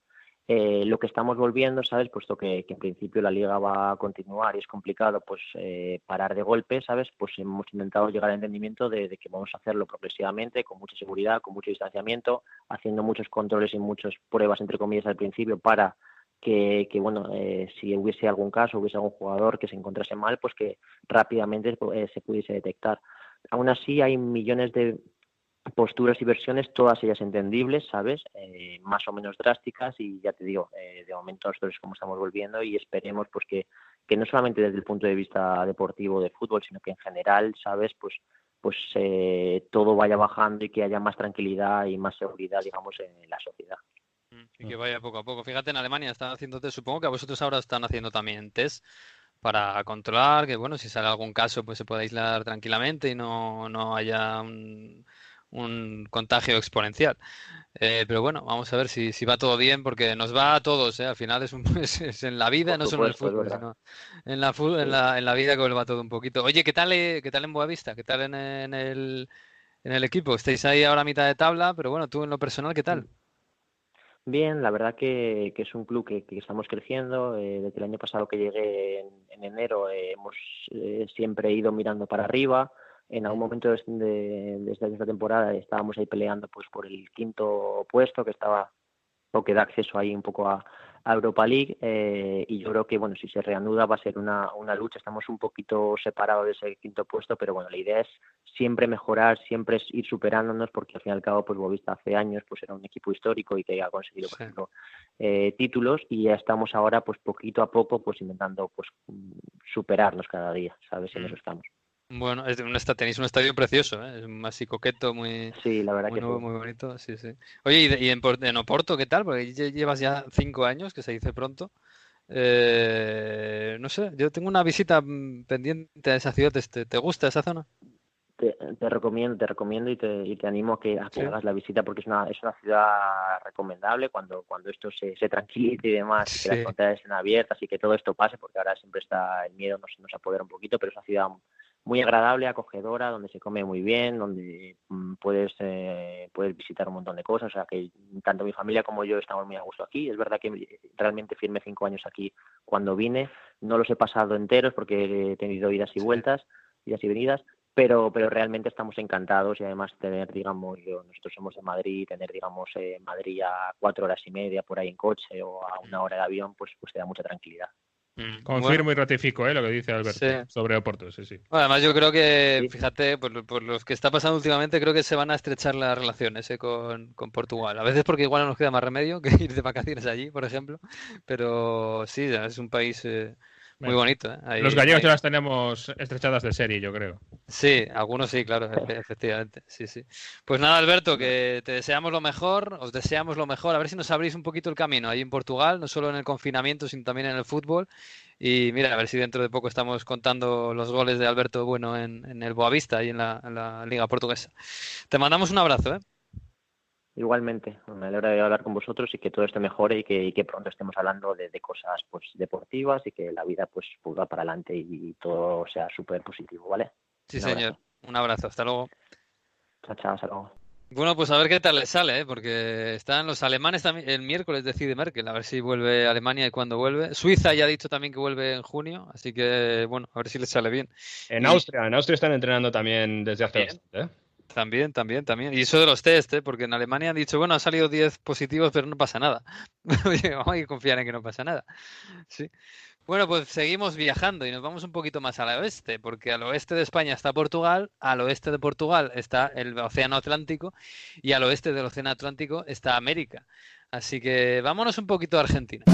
Eh, lo que estamos volviendo, ¿sabes? Puesto que, en principio la liga va a continuar y es complicado pues eh, parar de golpe, ¿sabes? Pues hemos intentado llegar al entendimiento de, que vamos a hacerlo progresivamente, con mucha seguridad, con mucho distanciamiento, haciendo muchos controles y muchas pruebas, entre comillas, al principio para que, bueno, eh, si hubiese algún caso, hubiese algún jugador que se encontrase mal, pues que rápidamente se pudiese detectar. Aún así, hay millones de posturas y versiones, todas ellas entendibles, ¿sabes? Eh, más o menos drásticas y ya te digo, eh, de momento nosotros como estamos volviendo y esperemos pues que, no solamente desde el punto de vista deportivo de fútbol, sino que en general, ¿sabes? Pues pues eh, todo vaya bajando y que haya más tranquilidad y más seguridad, digamos, en la sociedad. Y que vaya poco a poco. Fíjate, en Alemania están haciendo test, supongo que a vosotros ahora están haciendo también test para controlar que, bueno, si sale algún caso, pues se pueda aislar tranquilamente y no, no haya un, un contagio exponencial. Eh, pero bueno, vamos a ver si, si, va todo bien, porque nos va a todos, ¿eh? al final es, un, es, en la vida, no solo en el fútbol, sino en la, en, la, en la vida que va todo un poquito. Oye, ¿qué tal, eh, qué tal en Boavista? ¿Qué tal en, en, el, en el equipo? Estáis ahí ahora a mitad de tabla, pero bueno, tú en lo personal, ¿qué tal? Bien, la verdad que, que es un club que, que estamos creciendo. Eh, desde el año pasado que llegué en, en enero hemos eh, siempre ido mirando para arriba en algún momento de, de, esta temporada estábamos ahí peleando pues por el quinto puesto que estaba o que da acceso ahí un poco a, a Europa League eh, y yo creo que bueno si se reanuda va a ser una, una lucha. Estamos un poquito separados de ese quinto puesto pero bueno la idea es siempre mejorar siempre es ir superándonos porque al fin y al cabo pues Bovista hace años pues era un equipo histórico y que ha conseguido por ejemplo eh, títulos y ya estamos ahora pues poquito a poco pues intentando pues superarnos cada día sabes en eso estamos bueno, es un, tenéis un estadio precioso, ¿eh? es más coqueto, muy, sí, la verdad muy, que nuevo, muy bonito. Sí, sí. Oye, ¿y, y en, en, Oporto qué tal? Porque llevas ya cinco años, que se dice pronto. Eh, no sé, yo tengo una visita mm, pendiente a esa ciudad. ¿Te, te gusta esa zona? Te, te, recomiendo, te recomiendo y te, y te animo a que, a que ¿Sí? hagas la visita porque es una, es una ciudad recomendable cuando, cuando esto se, se tranquilice y demás, sí. y que las fronteras estén abiertas y que todo esto pase, porque ahora siempre está el miedo, nos, nos apodera un poquito, pero es una ciudad muy agradable, acogedora, donde se come muy bien, donde mm, puedes, eh, puedes visitar un montón de cosas. O sea que tanto mi familia como yo estamos muy a gusto aquí. Es verdad que realmente firmé cinco años aquí cuando vine. No los he pasado enteros porque he tenido idas y vueltas, idas y venidas, pero pero realmente estamos encantados y además tener digamos yo, nosotros somos de Madrid tener digamos eh, Madrid a cuatro horas y media por ahí en coche o a una hora de avión pues pues te da mucha tranquilidad Confirmo bueno. y ratifico ¿eh? lo que dice Alberto sí. sobre Oporto. Sí, sí. Bueno, además, yo creo que, fíjate, por, por lo que está pasando últimamente, creo que se van a estrechar las relaciones ¿eh? con, con, Portugal. A veces porque igual no nos queda más remedio que ir de vacaciones allí, por ejemplo. Pero sí, es un país eh, muy bonito. ¿eh? Ahí, Los gallegos ahí. ya las tenemos estrechadas de serie, yo creo. Sí, algunos sí, claro, efectivamente. Sí, sí. Pues nada, Alberto, que te deseamos lo mejor, os deseamos lo mejor. A ver si nos abrís un poquito el camino ahí en Portugal, no solo en el confinamiento, sino también en el fútbol. Y mira, a ver si dentro de poco estamos contando los goles de Alberto Bueno en, en el Boavista y en la, en la Liga Portuguesa. Te mandamos un abrazo, ¿eh? Igualmente, me alegra de hablar con vosotros y que todo esto mejore y que, y que pronto estemos hablando de, de, cosas pues deportivas y que la vida pues va para adelante y, y todo sea súper positivo, ¿vale? Sí, Un señor. Un abrazo, hasta luego. Chao, chao, hasta luego. Bueno, pues a ver qué tal le sale, ¿eh? porque están los alemanes también. El miércoles decide Merkel, a ver si vuelve a Alemania y cuándo vuelve. Suiza ya ha dicho también que vuelve en junio, así que bueno, a ver si le sale bien. En y... Austria, en Austria están entrenando también desde hace bastante, ¿eh? También, también, también. Y eso de los test, ¿eh? porque en Alemania han dicho, bueno, han salido 10 positivos, pero no pasa nada. Vamos a confiar en que no pasa nada. Sí. Bueno, pues seguimos viajando y nos vamos un poquito más al oeste, porque al oeste de España está Portugal, al oeste de Portugal está el Océano Atlántico y al oeste del Océano Atlántico está América. Así que vámonos un poquito a Argentina.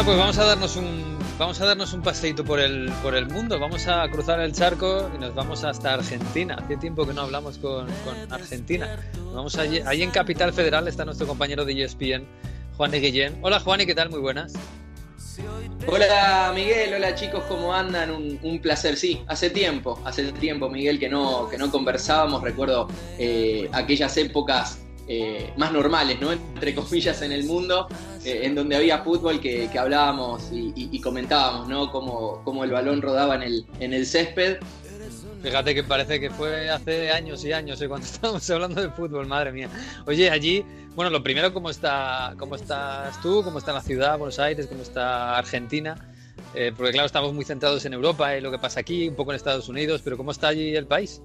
Bueno, pues vamos a darnos un vamos a darnos un paseito por el por el mundo. Vamos a cruzar el charco y nos vamos hasta Argentina. Hace tiempo que no hablamos con, con Argentina. Vamos allí, allí en Capital Federal está nuestro compañero de ESPN, Juan de Guillén. Hola Juan, ¿y qué tal? Muy buenas. Hola Miguel, hola chicos, ¿cómo andan? Un, un, placer, sí, hace tiempo, hace tiempo Miguel que no, que no conversábamos, recuerdo eh, aquellas épocas eh, más normales, ¿no? Entre comillas, en el mundo, eh, en donde había fútbol que, que hablábamos y, y, comentábamos, ¿no? Cómo, cómo, el balón rodaba en el, en el césped. Fíjate que parece que fue hace años y años ¿eh? cuando estábamos hablando de fútbol, madre mía. Oye, allí, bueno, lo primero, ¿cómo, está, cómo estás tú? ¿Cómo está la ciudad, Buenos Aires? ¿Cómo está Argentina? Eh, porque claro, estamos muy centrados en Europa y lo que pasa aquí, un poco en Estados Unidos, pero ¿cómo está allí el país?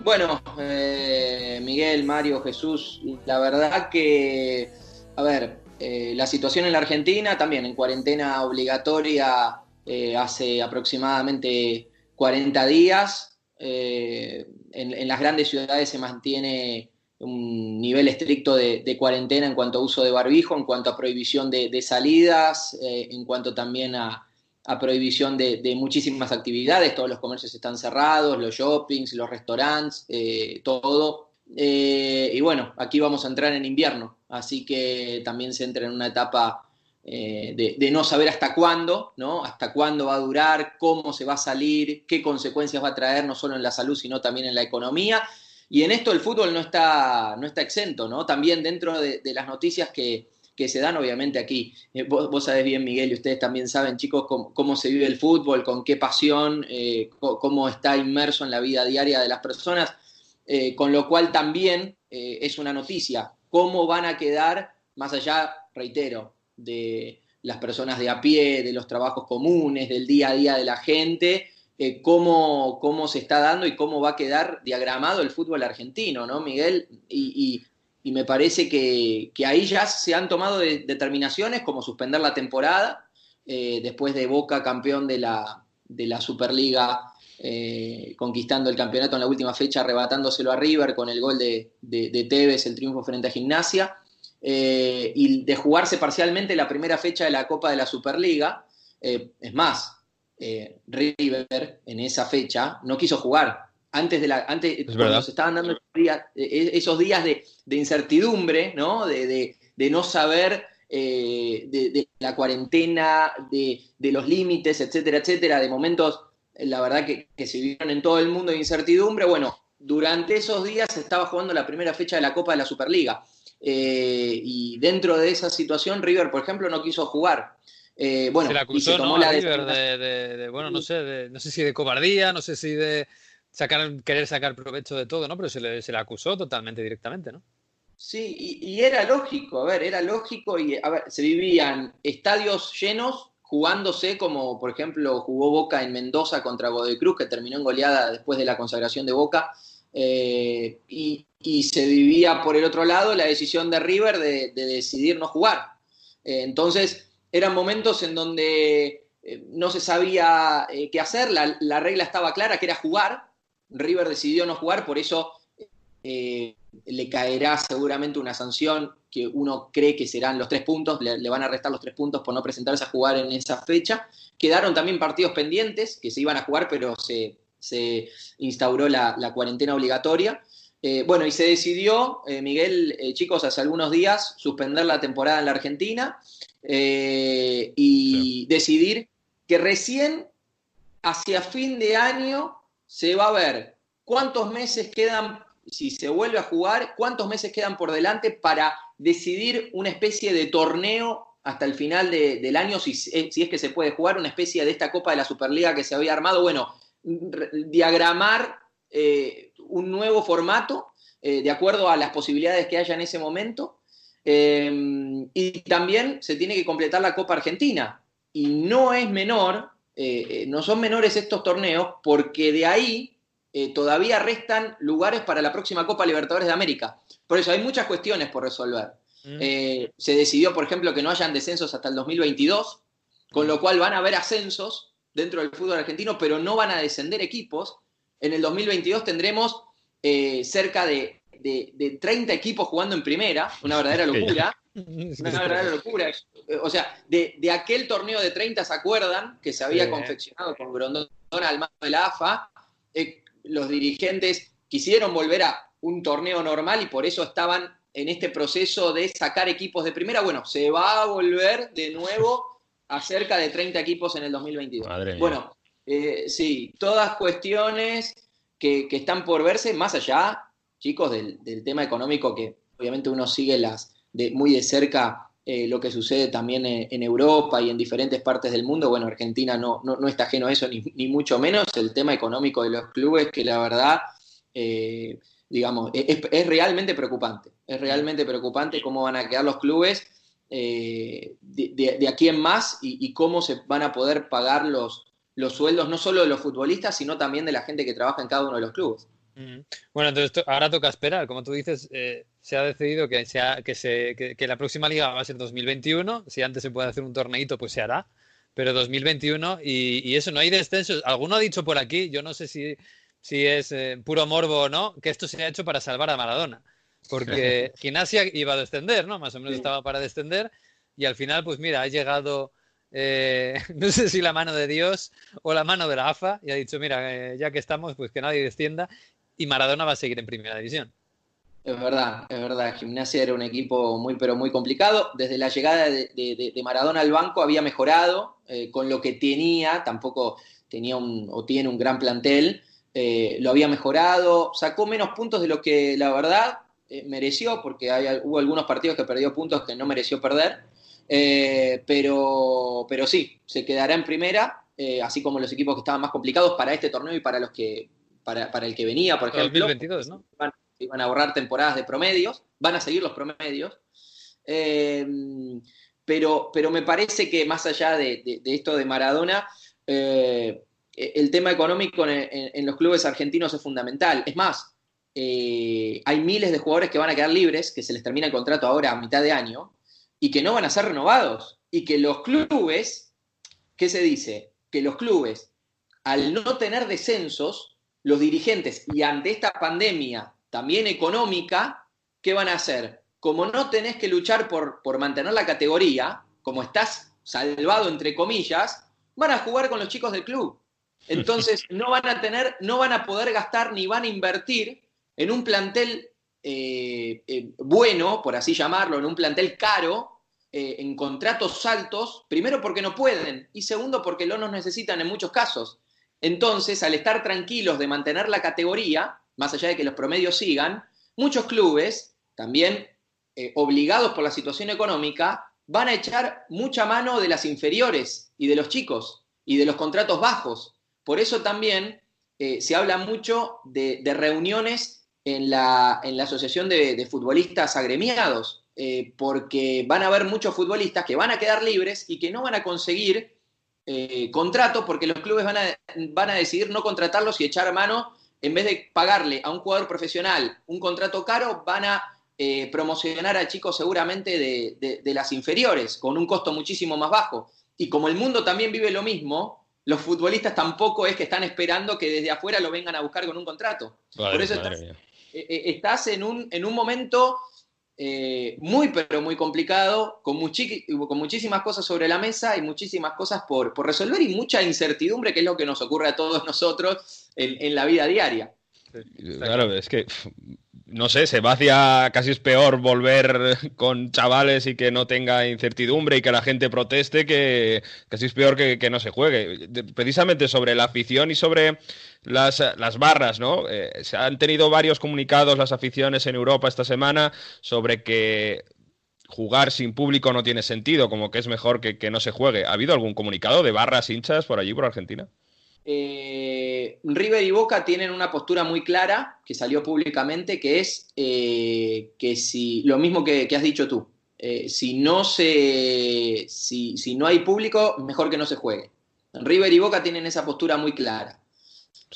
Bueno, eh, Miguel, Mario, Jesús, la verdad que, a ver, eh, la situación en la Argentina también en cuarentena obligatoria eh, hace aproximadamente 40 días. En, en, las grandes ciudades se mantiene un nivel estricto de, cuarentena en cuanto a uso de barbijo, en cuanto a prohibición de salidas, en cuanto también a, a prohibición de, muchísimas actividades, todos los comercios están cerrados, los shoppings, los restaurantes, eh, todo. Eh, y bueno, aquí vamos a entrar en invierno, así que también se entra en una etapa de, de, no saber hasta cuándo, ¿no? Hasta cuándo va a durar, cómo se va a salir, qué consecuencias va a traer, no solo en la salud, sino también en la economía. Y en esto el fútbol no está, no está exento, ¿no? También dentro de, las noticias que, se dan, obviamente aquí, eh, vos, sabés bien, Miguel, y ustedes también saben, chicos, cómo, se vive el fútbol, con qué pasión, eh, cómo está inmerso en la vida diaria de las personas, eh, con lo cual también es una noticia, cómo van a quedar, más allá, reitero, de las personas de a pie, de los trabajos comunes, del día a día de la gente, cómo, cómo, se está dando y cómo va a quedar diagramado el fútbol argentino, ¿no, Miguel? Y, me parece que, ahí ya se han tomado determinaciones como suspender la temporada, eh, después de Boca campeón de la, Superliga, eh, conquistando el campeonato en la última fecha, arrebatándoselo a River con el gol de, Tevez, el triunfo frente a Gimnasia, y de jugarse parcialmente la primera fecha de la Copa de la Superliga. es más, eh, River en esa fecha no quiso jugar. Antes de la, antes, cuando se estaban dando eh, esos días de, incertidumbre, ¿no? De, no saber eh, de, la cuarentena, de, los límites, etcétera, etcétera, de momentos, la verdad que, se vivieron en todo el mundo de incertidumbre. Bueno, durante esos días se estaba jugando la primera fecha de la Copa de la Superliga. y dentro de esa situación, River, por ejemplo, no quiso jugar. Eh, bueno, se le acusó, ¿no? La River de, bueno, no sé, no sé si de cobardía, no sé si de sacar, querer sacar provecho de todo, ¿no? Pero se le, se le acusó totalmente directamente, ¿no? Sí, y, era lógico, a ver, era lógico y a ver, se vivían estadios llenos jugándose como, por ejemplo, jugó Boca en Mendoza contra Godoy Cruz, que terminó en goleada después de la consagración de Boca, eh, y, se vivía por el otro lado la decisión de River de, decidir no jugar. Eh, entonces, eran momentos en donde eh, no se sabía qué hacer, la, regla estaba clara, que era jugar. River decidió no jugar, por eso eh, le caerá seguramente una sanción que uno cree que serán los tres puntos, le, van a restar los tres puntos por no presentarse a jugar en esa fecha. Quedaron también partidos pendientes que se iban a jugar, pero se, instauró la, cuarentena obligatoria. bueno, y se decidió, Miguel, chicos, hace algunos días, suspender la temporada en la Argentina eh, y decidir que recién hacia fin de año se va a ver cuántos meses quedan, si se vuelve a jugar, cuántos meses quedan por delante para decidir una especie de torneo hasta el final del año, si, eh, si, es que se puede jugar, una especie de esta Copa de la Superliga que se había armado. Bueno, diagramar eh, un nuevo formato de acuerdo a las posibilidades que haya en ese momento y también se tiene que completar la Copa Argentina. Y no es menor, eh, eh, no son menores estos torneos, porque de ahí eh, todavía restan lugares para la próxima Copa Libertadores de América. Por eso hay muchas cuestiones por resolver. Mm. se decidió, por ejemplo, que no hayan descensos hasta el 2022, con lo cual van a haber ascensos dentro del fútbol argentino, pero no van a descender equipos. En el 2022 tendremos cerca de de, 30 equipos jugando en primera, una verdadera locura. Una verdadera locura. O sea, de, aquel torneo de 30, ¿se acuerdan? Que se había confeccionado con Grondona al mando de la AFA. Eh, los dirigentes quisieron volver a un torneo normal y por eso estaban en este proceso de sacar equipos de primera. Bueno, se va a volver de nuevo a cerca de 30 equipos en el 2022. bueno, eh, sí, todas cuestiones que, que, están por verse, más allá chicos, del, tema económico que obviamente uno sigue las de, muy de cerca eh, lo que sucede también en, Europa y en diferentes partes del mundo. Bueno, Argentina no, no, está ajeno a eso, ni, mucho menos el tema económico de los clubes, que la verdad, eh, digamos, es, realmente preocupante. Es realmente preocupante cómo van a quedar los clubes eh, de, aquí en más y, y, cómo se van a poder pagar los, los sueldos, no solo de los futbolistas, sino también de la gente que trabaja en cada uno de los clubes. Bueno, entonces ahora toca esperar. Como tú dices, eh, se ha decidido que, sea, que, se, que, la próxima liga va a ser 2021. Si antes se puede hacer un torneito, pues se hará. Pero 2021 y, eso, no hay descensos. Alguno ha dicho por aquí, yo no sé si, si es eh, puro morbo o no, que esto se ha hecho para salvar a Maradona. Porque Gimnasia iba a descender, ¿no? Más o menos estaba para descender. Y al final, pues mira, ha llegado eh, no sé si la mano de Dios o la mano de la AFA, y ha dicho, mira, eh, ya que estamos, pues que nadie descienda, y Maradona va a seguir en primera división. Es verdad, es verdad. Gimnasia era un equipo muy, pero muy complicado. Desde la llegada de, Maradona al banco había mejorado eh, con lo que tenía. Tampoco tenía un, o tiene un gran plantel. lo había mejorado. Sacó menos puntos de lo que la verdad mereció, porque hay, hubo algunos partidos que perdió puntos que no mereció perder. Eh, pero, pero sí, se quedará en primera, eh, así como los equipos que estaban más complicados para este torneo y para los que para, para el que venía, por ejemplo. 2022, ¿no? Van, a ahorrar temporadas de promedios, van a seguir los promedios. Eh, pero, pero me parece que más allá de, esto de Maradona, el tema económico en, los clubes argentinos es fundamental. Es más, hay miles de jugadores que van a quedar libres, que se les termina el contrato ahora a mitad de año, y que no van a ser renovados. Y que los clubes, ¿qué se dice? Que los clubes, al no tener descensos, los dirigentes, y ante esta pandemia también económica, ¿qué van a hacer? Como no tenés que luchar por, por mantener la categoría, como estás salvado entre comillas, van a jugar con los chicos del club. Entonces no van a tener, no van a poder gastar ni van a invertir en un plantel eh, eh, bueno, por así llamarlo, en un plantel caro, eh, en contratos altos, primero porque no pueden y segundo porque no nos necesitan en muchos casos. Entonces, al estar tranquilos de mantener la categoría, más allá de que los promedios sigan, muchos clubes, también obligados por la situación económica, van a echar mucha mano de las inferiores y de los chicos y de los contratos bajos. Por eso también se habla mucho de reuniones en la, en la Asociación de, Futbolistas Agremiados, eh, porque van a haber muchos futbolistas que van a quedar libres y que no van a conseguir eh, contrato porque los clubes van a, van a decidir no contratarlos y echar mano, en vez de pagarle a un jugador profesional un contrato caro, van a eh, promocionar a chicos seguramente de, de las inferiores, con un costo muchísimo más bajo. Y como el mundo también vive lo mismo, los futbolistas tampoco es que están esperando que desde afuera lo vengan a buscar con un contrato. Por eso eh, eh, estás en un, en un momento eh, muy, pero muy complicado, con, con, muchísimas cosas sobre la mesa y muchísimas cosas por, por, resolver y mucha incertidumbre, que es lo que nos ocurre a todos nosotros en, en la vida diaria. Claro, es que no sé, se va hacia casi es peor volver con chavales y que no tenga incertidumbre y que la gente proteste que casi es peor que, no se juegue. Precisamente sobre la afición y sobre las, barras, ¿no? Eh, se han tenido varios comunicados las aficiones en Europa esta semana sobre que jugar sin público no tiene sentido, como que es mejor que, que no se juegue. ¿Ha habido algún comunicado de barras hinchas por allí, por Argentina? Eh, River y Boca tienen una postura muy clara que salió públicamente, que es eh, que si, lo mismo que, has dicho tú, eh, si, no se, si, no hay público, mejor que no se juegue. River y Boca tienen esa postura muy clara.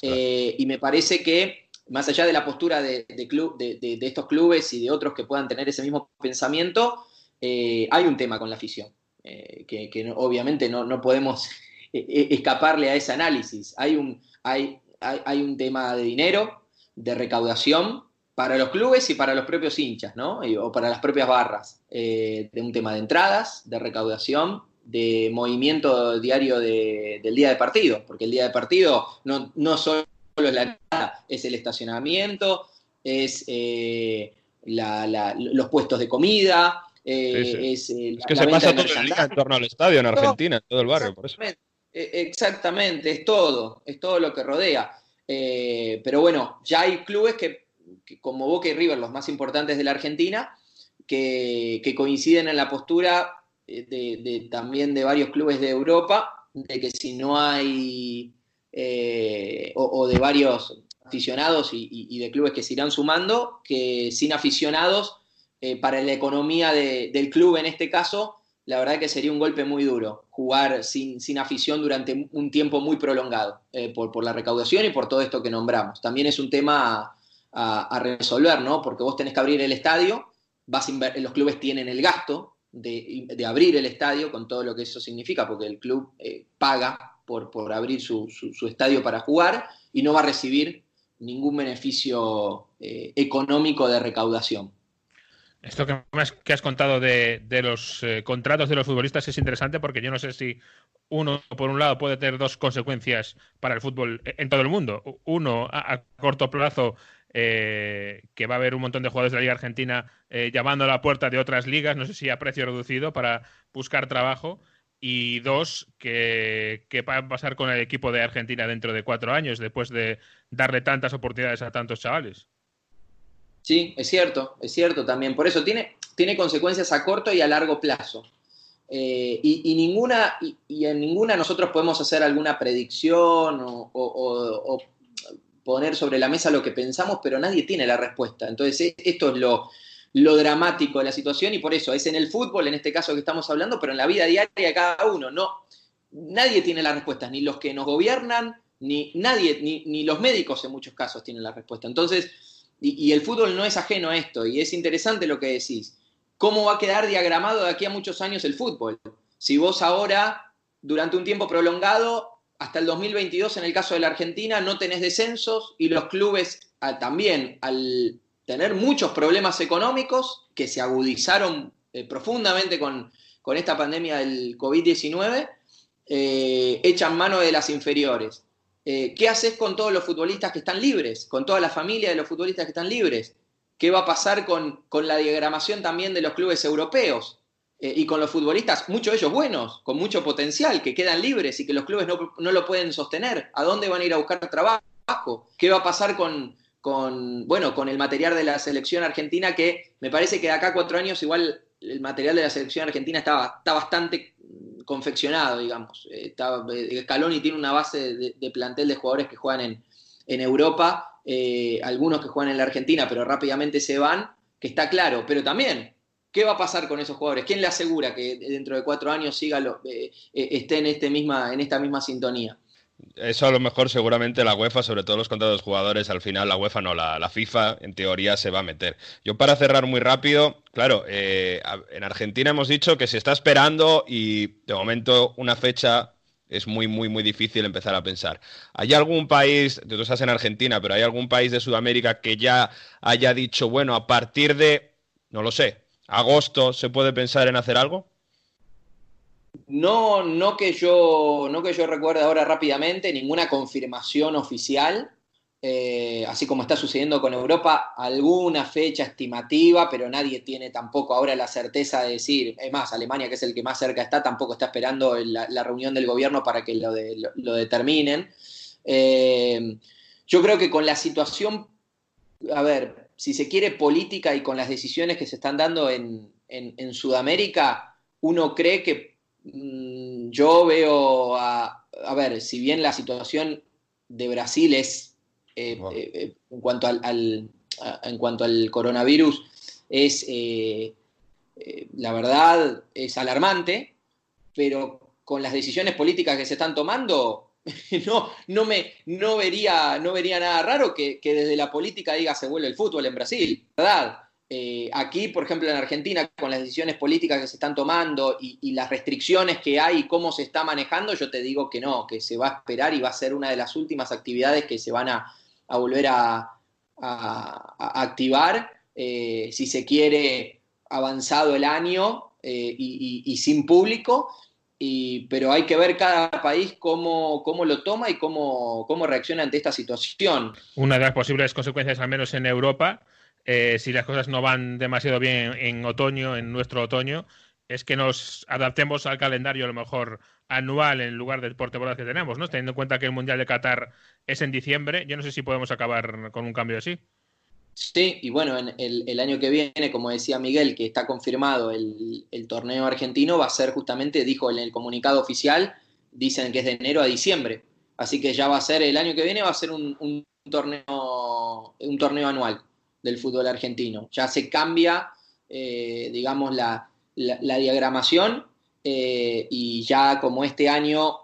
y me parece que, más allá de la postura de, club, de, estos clubes y de otros que puedan tener ese mismo pensamiento, hay un tema con la afición, que, obviamente no, no podemos escaparle a ese análisis. Hay un, hay, hay, un tema de dinero, de recaudación para los clubes y para los propios hinchas, ¿no? O para las propias barras. Eh, de un tema de entradas, de recaudación, de movimiento diario del día de partido, porque el día de partido no, no solo es la entrada, es el estacionamiento, es eh, los puestos de comida, eh, es, que se pasa todo el día en torno al estadio en Argentina, en todo el barrio, por eso. E, exactamente, es todo, es todo lo que rodea. Eh, pero bueno, ya hay clubes que, como Boca y River, los más importantes de la Argentina, que, coinciden en la postura eh, de, también de varios clubes de Europa, de que si no hay, eh, o, de varios aficionados y, de clubes que se irán sumando, que sin aficionados, para la economía del club en este caso, la verdad que sería un golpe muy duro jugar sin, sin afición durante un tiempo muy prolongado, eh, por, por, la recaudación y por todo esto que nombramos. También es un tema a, resolver, ¿no? Porque vos tenés que abrir el estadio, vas los clubes tienen el gasto de, de, abrir el estadio con todo lo que eso significa, porque el club eh, paga por, por abrir su, su, estadio para jugar y no va a recibir ningún beneficio eh, económico de recaudación. Esto que, que has contado de, los eh, contratos de los futbolistas es interesante porque yo no sé si uno, por un lado, puede tener dos consecuencias para el fútbol en todo el mundo. Uno, a, corto plazo, eh, que va a haber un montón de jugadores de la Liga Argentina eh, llamando a la puerta de otras ligas, no sé si a precio reducido, para buscar trabajo. Y dos, que, que va a pasar con el equipo de Argentina dentro de cuatro años, después de darle tantas oportunidades a tantos chavales. Sí, es cierto, es cierto también. Por eso tiene, tiene consecuencias a corto y a largo plazo. Eh, y, ninguna, y, en ninguna nosotros podemos hacer alguna predicción o, poner sobre la mesa lo que pensamos, pero nadie tiene la respuesta. Entonces, e, esto es lo, lo dramático de la situación y por eso es en el fútbol, en este caso que estamos hablando, pero en la vida diaria de cada uno. No, nadie tiene las respuestas, ni los que nos gobiernan, ni nadie, ni, ni los médicos en muchos casos tienen la respuesta. Entonces, y, el fútbol no es ajeno a esto, y es interesante lo que decís. ¿Cómo va a quedar diagramado de aquí a muchos años el fútbol? Si vos ahora, durante un tiempo prolongado, hasta el 2022, en el caso de la Argentina, no tenés descensos y los clubes también, al tener muchos problemas económicos que se agudizaron eh, profundamente con, esta pandemia del COVID-19, eh, echan mano de las inferiores. Eh, ¿qué haces con todos los futbolistas que están libres? Con toda la familia de los futbolistas que están libres. ¿Qué va a pasar con, la diagramación también de los clubes europeos? Eh, y con los futbolistas, muchos de ellos buenos, con mucho potencial, que quedan libres y que los clubes no, lo pueden sostener. ¿A dónde van a ir a buscar trabajo? ¿Qué va a pasar con, bueno, con el material de la selección argentina que me parece que de acá a cuatro años igual el material de la selección argentina está, está bastante confeccionado, digamos. Eh, eh, Scaloni tiene una base de, plantel de jugadores que juegan en, en Europa, eh, algunos que juegan en la Argentina, pero rápidamente se van, que está claro. Pero también, ¿qué va a pasar con esos jugadores? ¿Quién le asegura que dentro de cuatro años siga lo, esté en, este misma, en esta misma sintonía? Eso a lo mejor seguramente la UEFA, sobre todo los contratos de jugadores, al final la UEFA no, la, FIFA en teoría se va a meter. Yo para cerrar muy rápido, claro, eh, en Argentina hemos dicho que se está esperando y de momento una fecha es muy, muy, muy difícil empezar a pensar. ¿Hay algún país, tú estás en Argentina, pero hay algún país de Sudamérica que ya haya dicho, bueno, a partir de, no lo sé, agosto se puede pensar en hacer algo? No, no que yo, no que yo recuerde ahora rápidamente, ninguna confirmación oficial, eh, así como está sucediendo con Europa, alguna fecha estimativa, pero nadie tiene tampoco ahora la certeza de decir, es más, Alemania, que es el que más cerca está, tampoco está esperando la, reunión del gobierno para que lo, lo, determinen. Eh, yo creo que con la situación, a ver, si se quiere política y con las decisiones que se están dando en, en Sudamérica, uno cree que yo veo, a, a, ver, si bien la situación de Brasil es, eh, eh, eh, en, cuanto al, en cuanto al coronavirus, es, la verdad, es alarmante, pero con las decisiones políticas que se están tomando, no, no, me, no, vería, no vería nada raro que, que desde la política diga se vuelve el fútbol en Brasil, ¿verdad? Eh, aquí, por ejemplo, en Argentina, con las decisiones políticas que se están tomando y, las restricciones que hay y cómo se está manejando, yo te digo que no, que se va a esperar y va a ser una de las últimas actividades que se van a, volver a, activar, eh, si se quiere, avanzado el año eh, y, sin público. pero hay que ver cada país cómo, cómo lo toma y cómo, cómo reacciona ante esta situación. Una de las posibles consecuencias, al menos en Europa, eh, si las cosas no van demasiado bien en otoño, en nuestro otoño, es que nos adaptemos al calendario a lo mejor anual en lugar del por temporada que tenemos, ¿no? Teniendo en cuenta que el Mundial de Qatar es en diciembre, yo no sé si podemos acabar con un cambio así. Sí, y bueno, en el, año que viene, como decía Miguel, que está confirmado el, torneo argentino, va a ser justamente, dijo en el comunicado oficial, dicen que es de enero a diciembre. Así que ya va a ser, el año que viene va a ser un torneo, un torneo anual del fútbol argentino. Ya se cambia, eh, digamos, la, diagramación eh, y ya como este año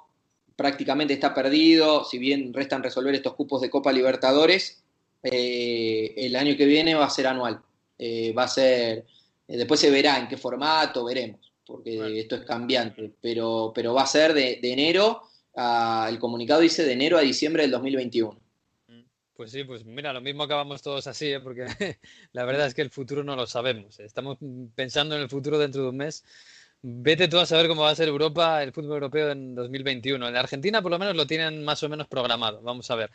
prácticamente está perdido, si bien restan resolver estos cupos de Copa Libertadores, eh, el año que viene va a ser anual. va a ser, después se verá en qué formato, veremos, porque esto es cambiante, pero, pero va a ser de, enero, el comunicado dice de enero a diciembre del 2021. Pues sí, pues mira, lo mismo acabamos todos así, ¿eh? porque la verdad es que el futuro no lo sabemos. Estamos pensando en el futuro dentro de un mes. Vete tú a saber cómo va a ser Europa, el fútbol europeo en 2021. En Argentina por lo menos lo tienen más o menos programado. Vamos a ver.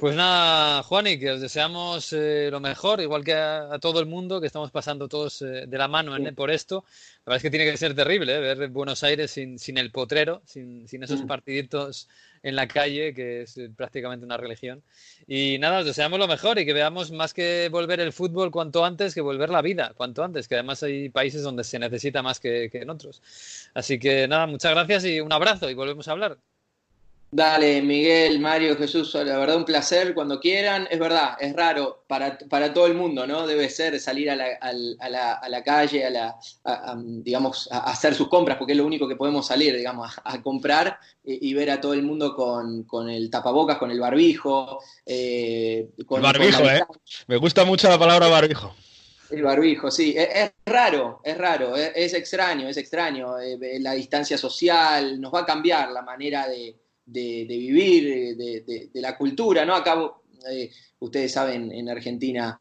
Pues nada, Juani, que os deseamos eh, lo mejor, igual que a, todo el mundo, que estamos pasando todos eh, de la mano por esto. La verdad es que tiene que ser terrible eh, ver Buenos Aires sin, sin el potrero, sin, sin esos mm. partiditos en la calle, que es prácticamente una religión. Y nada, os deseamos lo mejor y que veamos más que volver el fútbol cuanto antes, que volver la vida cuanto antes, que además hay países donde se necesita más que en otros. Así que nada, muchas gracias y un abrazo y volvemos a hablar. Dale, Miguel, Mario, Jesús, la verdad un placer cuando quieran. Es verdad, es raro para, para todo el mundo, ¿no? Debe ser salir a la, a la, a la calle, a la, digamos, a hacer sus compras, porque es lo único que podemos salir, digamos, a, comprar y, ver a todo el mundo con, con el tapabocas, con el barbijo. Eh, con, barbijo, ¿eh? Me gusta mucho la palabra barbijo. El barbijo, sí. Es, raro, es raro, es, extraño, es extraño. Eh, la distancia social nos va a cambiar la manera de de, vivir, de, la cultura, ¿no? Acá eh, ustedes saben en Argentina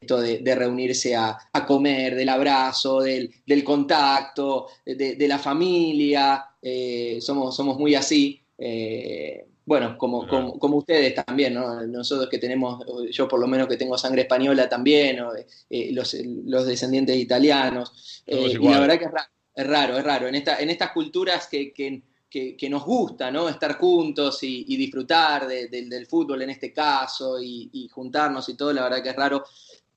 esto de, reunirse a, comer, del abrazo, del, contacto, de, la familia, eh, somos, somos muy así. Eh, bueno, como, como, ustedes también, ¿no? Nosotros que tenemos, yo por lo menos que tengo sangre española también, los, los, descendientes italianos. y la verdad que es raro, es raro, es raro. En, esta, en estas culturas que, que que, nos gusta, ¿no? Estar juntos y, disfrutar del fútbol en este caso y, juntarnos y todo, la verdad que es raro.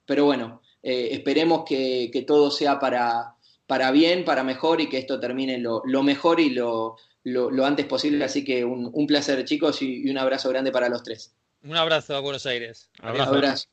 Pero bueno, eh, esperemos que, todo sea para, para bien, para mejor y que esto termine lo, mejor y lo, antes posible. Así que un, placer, chicos, y, un abrazo grande para los tres. Un abrazo a Buenos Aires. abrazo.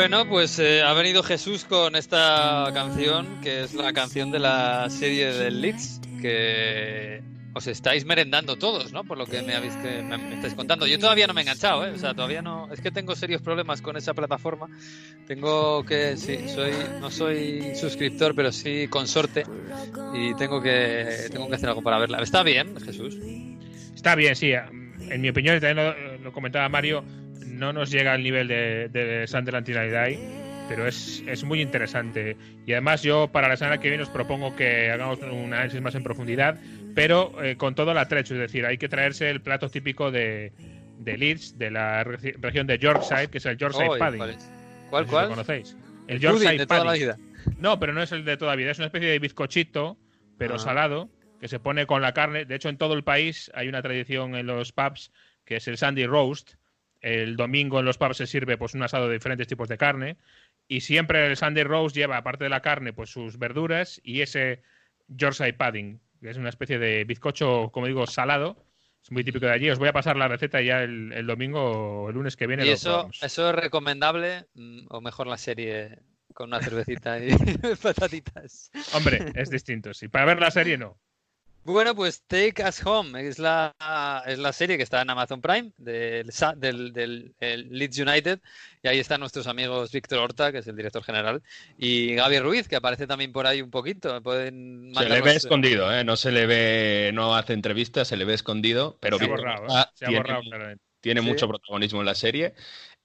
Bueno, pues eh, ha venido Jesús con esta canción, que es la canción de la serie del Leeds, que os estáis merendando todos, ¿no? Por lo que me, habéis, que me, estáis contando. Yo todavía no me he enganchado, ¿eh? O sea, todavía no... Es que tengo serios problemas con esa plataforma. Tengo que... Sí, soy, no soy suscriptor, pero sí consorte. Y tengo que, tengo que hacer algo para verla. ¿Está bien, Jesús? Está bien, sí. En mi opinión, también lo, comentaba Mario, no nos llega al nivel de, de Sunderland pero es, es, muy interesante. Y además yo para la semana que viene os propongo que hagamos un análisis más en profundidad, pero eh, con todo el atrecho, es decir, hay que traerse el plato típico de, de Leeds, de la región de Yorkshire, que es el Yorkshire Padding. ¿Cuál, cuál? lo conocéis. El, Yorkshire de toda la vida. No, pero no es el de toda la vida, es una especie de bizcochito, pero ah. salado, que se pone con la carne. De hecho, en todo el país hay una tradición en los pubs que es el Sunday Roast. El domingo en los pubs se sirve pues un asado de diferentes tipos de carne y siempre el Sunday Roast lleva, aparte de la carne, pues sus verduras y ese Yorkshire Padding, que es una especie de bizcocho, como digo, salado. Es muy típico de allí. Os voy a pasar la receta ya el, domingo o el lunes que viene. ¿Y eso, eso es recomendable mm, o mejor la serie con una cervecita y patatitas? Hombre, es distinto, sí. Para ver la serie no. Bueno, pues Take Us Home es la, es la serie que está en Amazon Prime del, del, Leeds United y ahí están nuestros amigos Víctor Horta, que es el director general, y Gaby Ruiz, que aparece también por ahí un poquito. Pueden se le ve escondido, ¿eh? no se le ve, no hace entrevistas, se le ve escondido, pero se ha borrado, ¿eh? se tiene, ha borrado, tiene mucho protagonismo en la serie.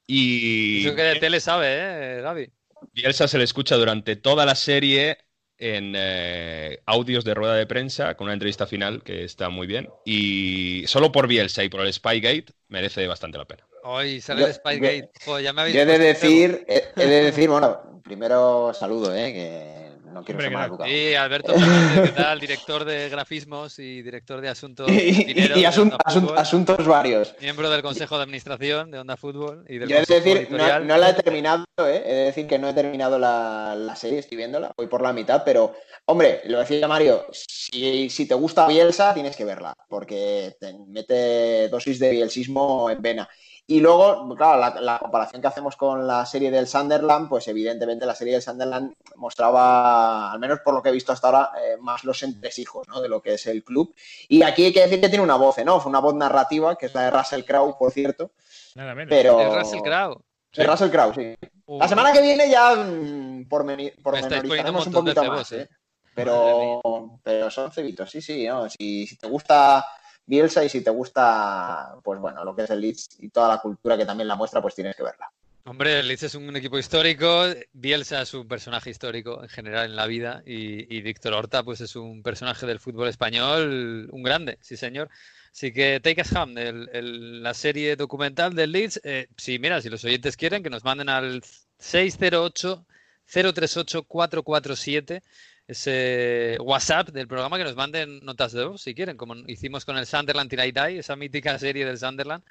Y... Eso que de tele sabe, ¿eh, Gaby? Bielsa se le escucha durante toda la serie en eh, audios de rueda de prensa con una entrevista final que está muy bien. Y solo por Bielsa y por el Spygate merece bastante la pena. Hoy sale el Spygate. ya me he de decir, he de decir, bueno, primero saludo, ¿eh? Que no quiero ser mal Sí, Alberto Fernández, ¿qué tal? Director de grafismos y director de asuntos y, asuntos varios. Miembro del Consejo de Administración de Onda Fútbol y del Yo he de decir, no, la he terminado, ¿eh? he de decir que no he terminado la, serie, estoy viéndola, voy por la mitad, pero, hombre, lo decía Mario, si, si te gusta Bielsa, tienes que verla, porque te mete dosis de bielsismo en vena. Y luego, claro, la, comparación que hacemos con la serie del Sunderland, pues evidentemente la serie del Sunderland mostraba, al menos por lo que he visto hasta ahora, eh, más los entresijos ¿no? de lo que es el club. Y aquí hay que decir que tiene una voz, ¿no? Una voz narrativa, que es la de Russell Crowe, por cierto. Nada menos. Pero... El Russell Crowe. El Russell Crowe, sí. La semana que viene ya mm, por, por un, poquito más, ¿eh? Pero, pero son cebitos, sí, sí, ¿no? si, si te gusta Bielsa y si te gusta, pues bueno, lo que es el Leeds y toda la cultura que también la muestra, pues tienes que verla. Hombre, el Leeds es un equipo histórico, Bielsa es un personaje histórico en general en la vida y, Víctor Horta pues es un personaje del fútbol español, un grande, sí señor. Así que Take Us Home, la serie documental del Leeds, eh, sí, mira, si los oyentes quieren, que nos manden al 608 038 447 ese WhatsApp del programa que nos manden notas de voz si quieren, como hicimos con el Sunderland Die, esa mítica serie del Sunderland.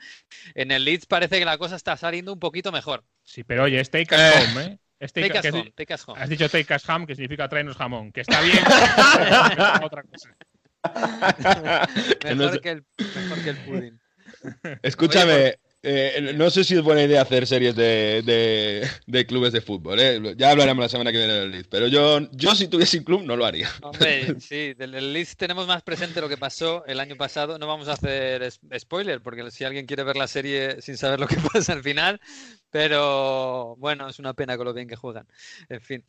En el Leeds parece que la cosa está saliendo un poquito mejor. Sí, pero oye, es Take Us eh, Home, ¿eh? take, us home, take us home. Has dicho Take Us Home, que significa traernos jamón, que está bien. otra cosa. mejor, que el, mejor que el pudding. Escúchame, eh, no sé si es buena idea hacer series de, de, clubes de fútbol. ¿eh? Ya hablaremos la semana que viene del Leeds. Pero yo, yo si tuviese un club, no lo haría. Hombre, sí, del Leeds tenemos más presente lo que pasó el año pasado. No vamos a hacer spoiler, porque si alguien quiere ver la serie sin saber lo que pasa al final. Pero bueno, es una pena con lo bien que juegan. En fin.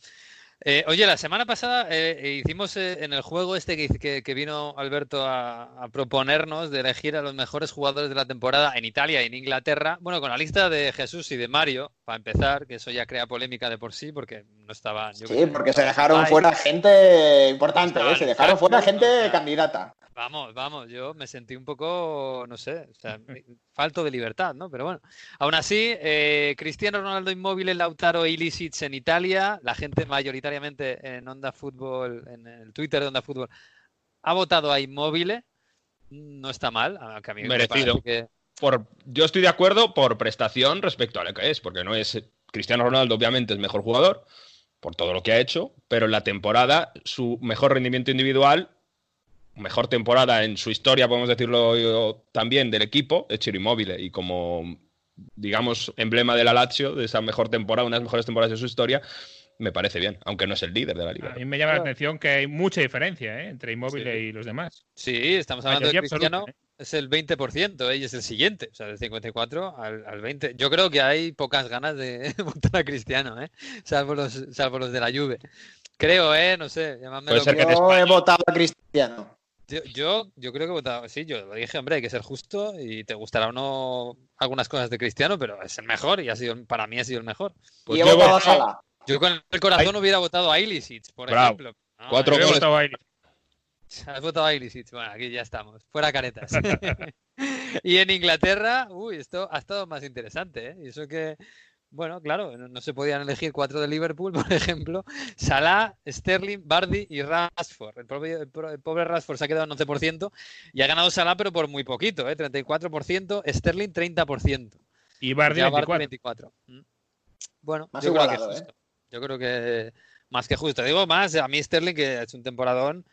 Eh, oye, la semana pasada eh, hicimos eh, en el juego este que, vino Alberto a, proponernos de elegir a los mejores jugadores de la temporada en Italia y en Inglaterra. Bueno, con la lista de Jesús y de Mario, para empezar, que eso ya crea polémica de por sí, porque no estaba. sí, porque se dejaron fuera gente importante, se dejaron fuera gente candidata. Vamos, vamos, yo me sentí un poco, no sé, o sea, falto de libertad, ¿no? Pero bueno, aún así, eh, Cristiano Ronaldo inmóvil, Lautaro Ilicic en Italia, la gente mayoritariamente en Onda Fútbol, en el Twitter de Onda Fútbol, ha votado a inmóvil, no está mal, a mí Merecido. Por, yo estoy de acuerdo por prestación respecto a lo que es, porque no es Cristiano Ronaldo, obviamente es mejor jugador por todo lo que ha hecho, pero en la temporada su mejor rendimiento individual mejor temporada en su historia, podemos decirlo también, del equipo, es Chiro Immobile. Y como, digamos, emblema de la Lazio, de esa mejor temporada, unas mejores temporadas de su historia, me parece bien, aunque no es el líder de la liga. A mí me llama la atención que hay mucha diferencia ¿eh? entre Immobile y los demás. Sí, estamos hablando de Cristiano, ¿eh? Es el 20%, ¿eh? y es el siguiente, o sea, del 54 al, al 20. Yo creo que hay pocas ganas de votar a Cristiano, ¿eh? salvo, los, salvo los de la Juve. Creo, ¿eh? No sé. Puede ser que he votado a Cristiano. Yo, yo, creo que he votado, sí, yo lo dije, hombre, hay que ser justo y te gustará o no algunas cosas de Cristiano, pero es el mejor y ha sido, para mí ha sido el mejor. Pues yo, yo con el corazón hubiera votado a Ilicic, por ejemplo. Cuatro goles. Has votado a Ilicic. Bueno, aquí ya estamos. Fuera caretas. y en Inglaterra, uy, esto ha estado más interesante, ¿eh? Y eso que bueno, claro, no, se podían elegir cuatro de Liverpool, por ejemplo. Salah, Sterling, Bardi y Rashford. El, pobre Rashford se ha quedado en 11% y ha ganado Salah, pero por muy poquito, ¿eh? 34%, Sterling 30%. Y Bardi, 24. Mm. Bueno, yo, creo que ¿eh? yo creo que más que justo. Digo más, a mí Sterling, que ha hecho un temporadón,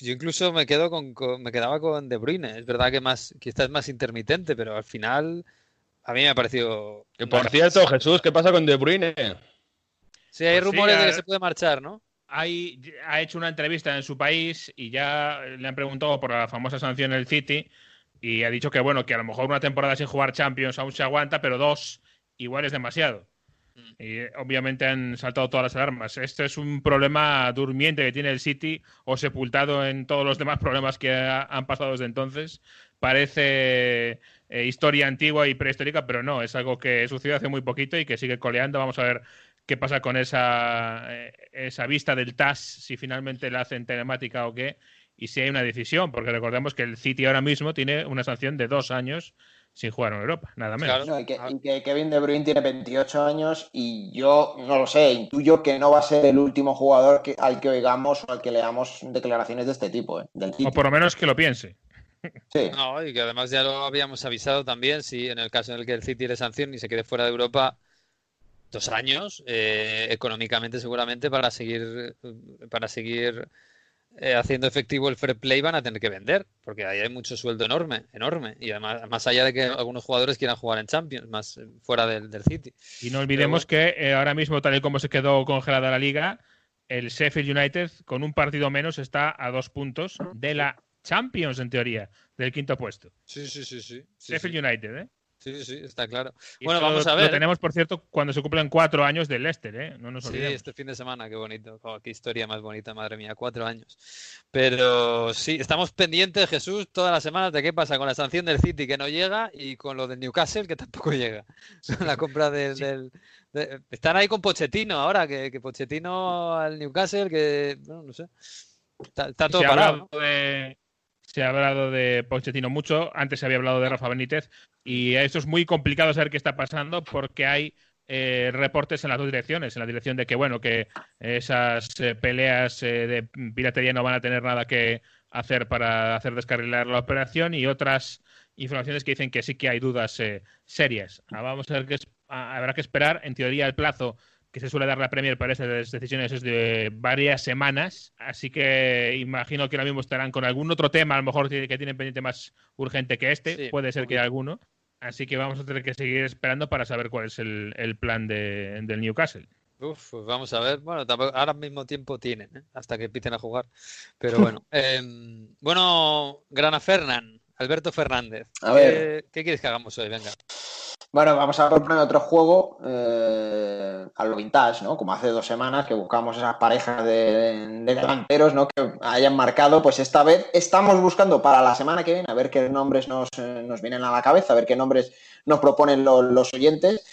yo incluso me quedo con, me quedaba con De Bruyne. Es verdad que más quizás es más intermitente, pero al final a mí me ha parecido. Que por cierto, Jesús, ¿qué pasa con De Bruyne? Sí, hay pues rumores de que se puede marchar, ¿no? Hay, ha hecho una entrevista en su país y ya le han preguntado por la famosa sanción del City y ha dicho que bueno, que a lo mejor una temporada sin jugar Champions aún se aguanta, pero dos igual es demasiado. Y obviamente han saltado todas las alarmas. Este es un problema durmiente que tiene el City o sepultado en todos los demás problemas que han pasado desde entonces. Parece eh, historia antigua y prehistórica, pero no, es algo que sucedió hace muy poquito y que sigue coleando. Vamos a ver qué pasa con esa, eh, esa vista del TAS, si finalmente la hacen telemática o qué, y si hay una decisión, porque recordemos que el City ahora mismo tiene una sanción de dos años sin jugar en Europa, nada menos. y, que, Kevin De Bruyne tiene 28 años y yo no lo sé, intuyo que no va a ser el último jugador que, al que oigamos o al que leamos declaraciones de este tipo. ¿eh? o por lo menos que lo piense. No, y que además ya lo habíamos avisado también, si en el caso en el que el City le sanción y se quede fuera de Europa dos años, eh, económicamente seguramente para seguir para seguir eh, haciendo efectivo el fair play van a tener que vender, porque ahí hay mucho sueldo enorme, enorme. Y además, más allá de que algunos jugadores quieran jugar en Champions, más eh, fuera del, City. Y no olvidemos que eh, ahora mismo, tal y como se quedó congelada la liga, el Sheffield United, con un partido menos, está a dos puntos de la Champions, en teoría, del quinto puesto. Sí, sí, sí, sí. Sheffield United, ¿eh? Sí, sí, está claro. bueno, vamos a ver. Lo tenemos, por cierto, cuando se cumplen cuatro años del Leicester, ¿eh? No nos olvidemos. Sí, este fin de semana, qué bonito. Oh, qué historia más bonita, madre mía, cuatro años. Pero sí, estamos pendientes, Jesús, todas las semanas de qué pasa con la sanción del City que no llega y con lo del Newcastle que tampoco llega. la compra del. Están ahí con Pochettino ahora, que, que Pochettino al Newcastle, que. Bueno, no sé. Está, todo parado se ha hablado de Pochettino mucho, antes se había hablado de Rafa Benítez, y esto es muy complicado saber qué está pasando porque hay eh, reportes en las dos direcciones, en la dirección de que, bueno, que esas eh, peleas eh, de piratería no van a tener nada que hacer para hacer descarrilar la operación y otras informaciones que dicen que sí que hay dudas serias. Ah, vamos a ver qué habrá que esperar. En teoría, el plazo que se suele dar la Premier para esas decisiones es de varias semanas, así que imagino que ahora mismo estarán con algún otro tema, a lo mejor que tienen pendiente más urgente que este, puede ser que haya alguno, así que vamos a tener que seguir esperando para saber cuál es el, plan de, del Newcastle. Uf, pues vamos a ver. Bueno, ahora mismo tiempo tienen, ¿eh? hasta que empiecen a jugar. Pero bueno. Em, bueno, Grana Fernán, Alberto Fernández. A ver. ¿Qué quieres que hagamos hoy? Venga. Bueno, vamos a proponer otro juego eh, a lo vintage, ¿no? Como hace dos semanas que buscamos esas parejas de, delanteros, ¿no? Que hayan marcado, pues esta vez estamos buscando para la semana que viene a ver qué nombres nos, eh, vienen a la cabeza, a ver qué nombres nos proponen los oyentes.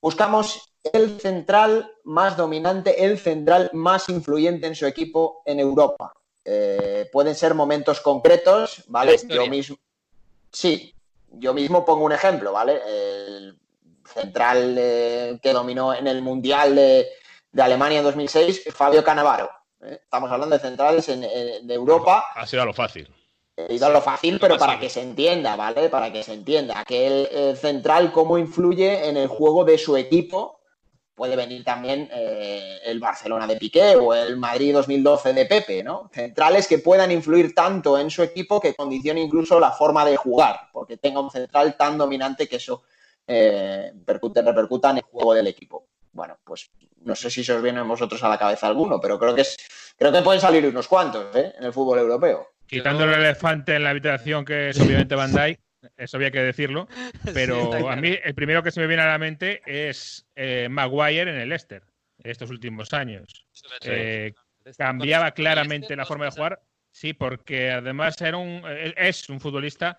Buscamos el central más dominante, el central más influyente en su equipo en Europa. Eh, pueden ser momentos concretos, ¿vale? Yo mismo. Sí, yo mismo pongo un ejemplo, ¿vale? El central eh, que dominó en el Mundial de, Alemania en 2006, Fabio Canavaro. ¿eh? Estamos hablando de centrales en, de Europa. Ha sido a lo fácil. He ido a lo fácil, pero para que se entienda, ¿vale? Para que se entienda. Aquel el central, cómo influye en el juego de su equipo puede venir también eh, el Barcelona de Piqué o el Madrid 2012 de Pepe, ¿no? Centrales que puedan influir tanto en su equipo que condicione incluso la forma de jugar, porque tenga un central tan dominante que eso eh, repercuta en el juego del equipo. Bueno, pues no sé si se os viene a vosotros a la cabeza alguno, pero creo que es, creo que pueden salir unos cuantos ¿eh? en el fútbol europeo. Quitando el elefante en la habitación que es obviamente Dijk eso había que decirlo, pero a mí el primero que se me viene a la mente es eh, Maguire en el Leicester, en estos últimos años. Eh, cambiaba claramente la forma de jugar, sí, porque además era un, eh, es un futbolista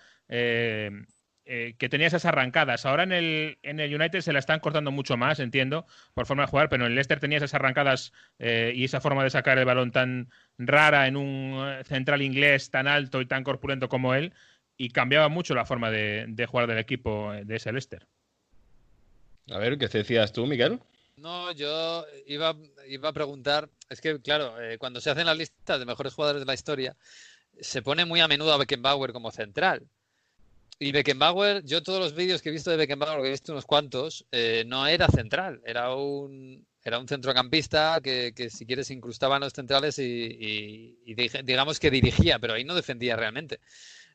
que tenía esas arrancadas. Ahora en el, en el United se la están cortando mucho más, entiendo, por forma de jugar, pero en el Leicester tenía esas arrancadas y esa forma de sacar el balón tan rara en un central inglés tan alto y tan corpulento como él y cambiaba mucho la forma de, jugar del equipo de ese Leicester. A ver, ¿qué decías tú, Miguel? No, yo iba, iba a preguntar, es que claro, eh, cuando se hacen las listas de mejores jugadores de la historia, se pone muy a menudo a Beckenbauer como central. Y Beckenbauer, yo todos los vídeos que he visto de Beckenbauer, que he visto unos cuantos, eh, no era central, era un, era un centrocampista que, si quieres incrustaba en los centrales y, y, digamos que dirigía, pero ahí no defendía realmente.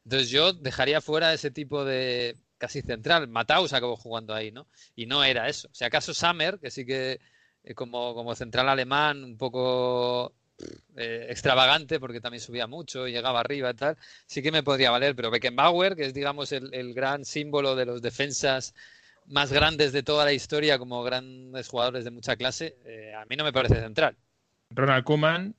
Entonces yo dejaría fuera ese tipo de casi central. Mataus acabó jugando ahí, ¿no? Y no era eso. Si acaso Summer, que sí que eh, como, como central alemán, un poco eh, extravagante, porque también subía mucho y llegaba arriba y tal, sí que me podría valer. Pero Beckenbauer, que es, digamos, el, gran símbolo de los defensas más grandes de toda la historia, como grandes jugadores de mucha clase, eh, a mí no me parece central. Ronald Koeman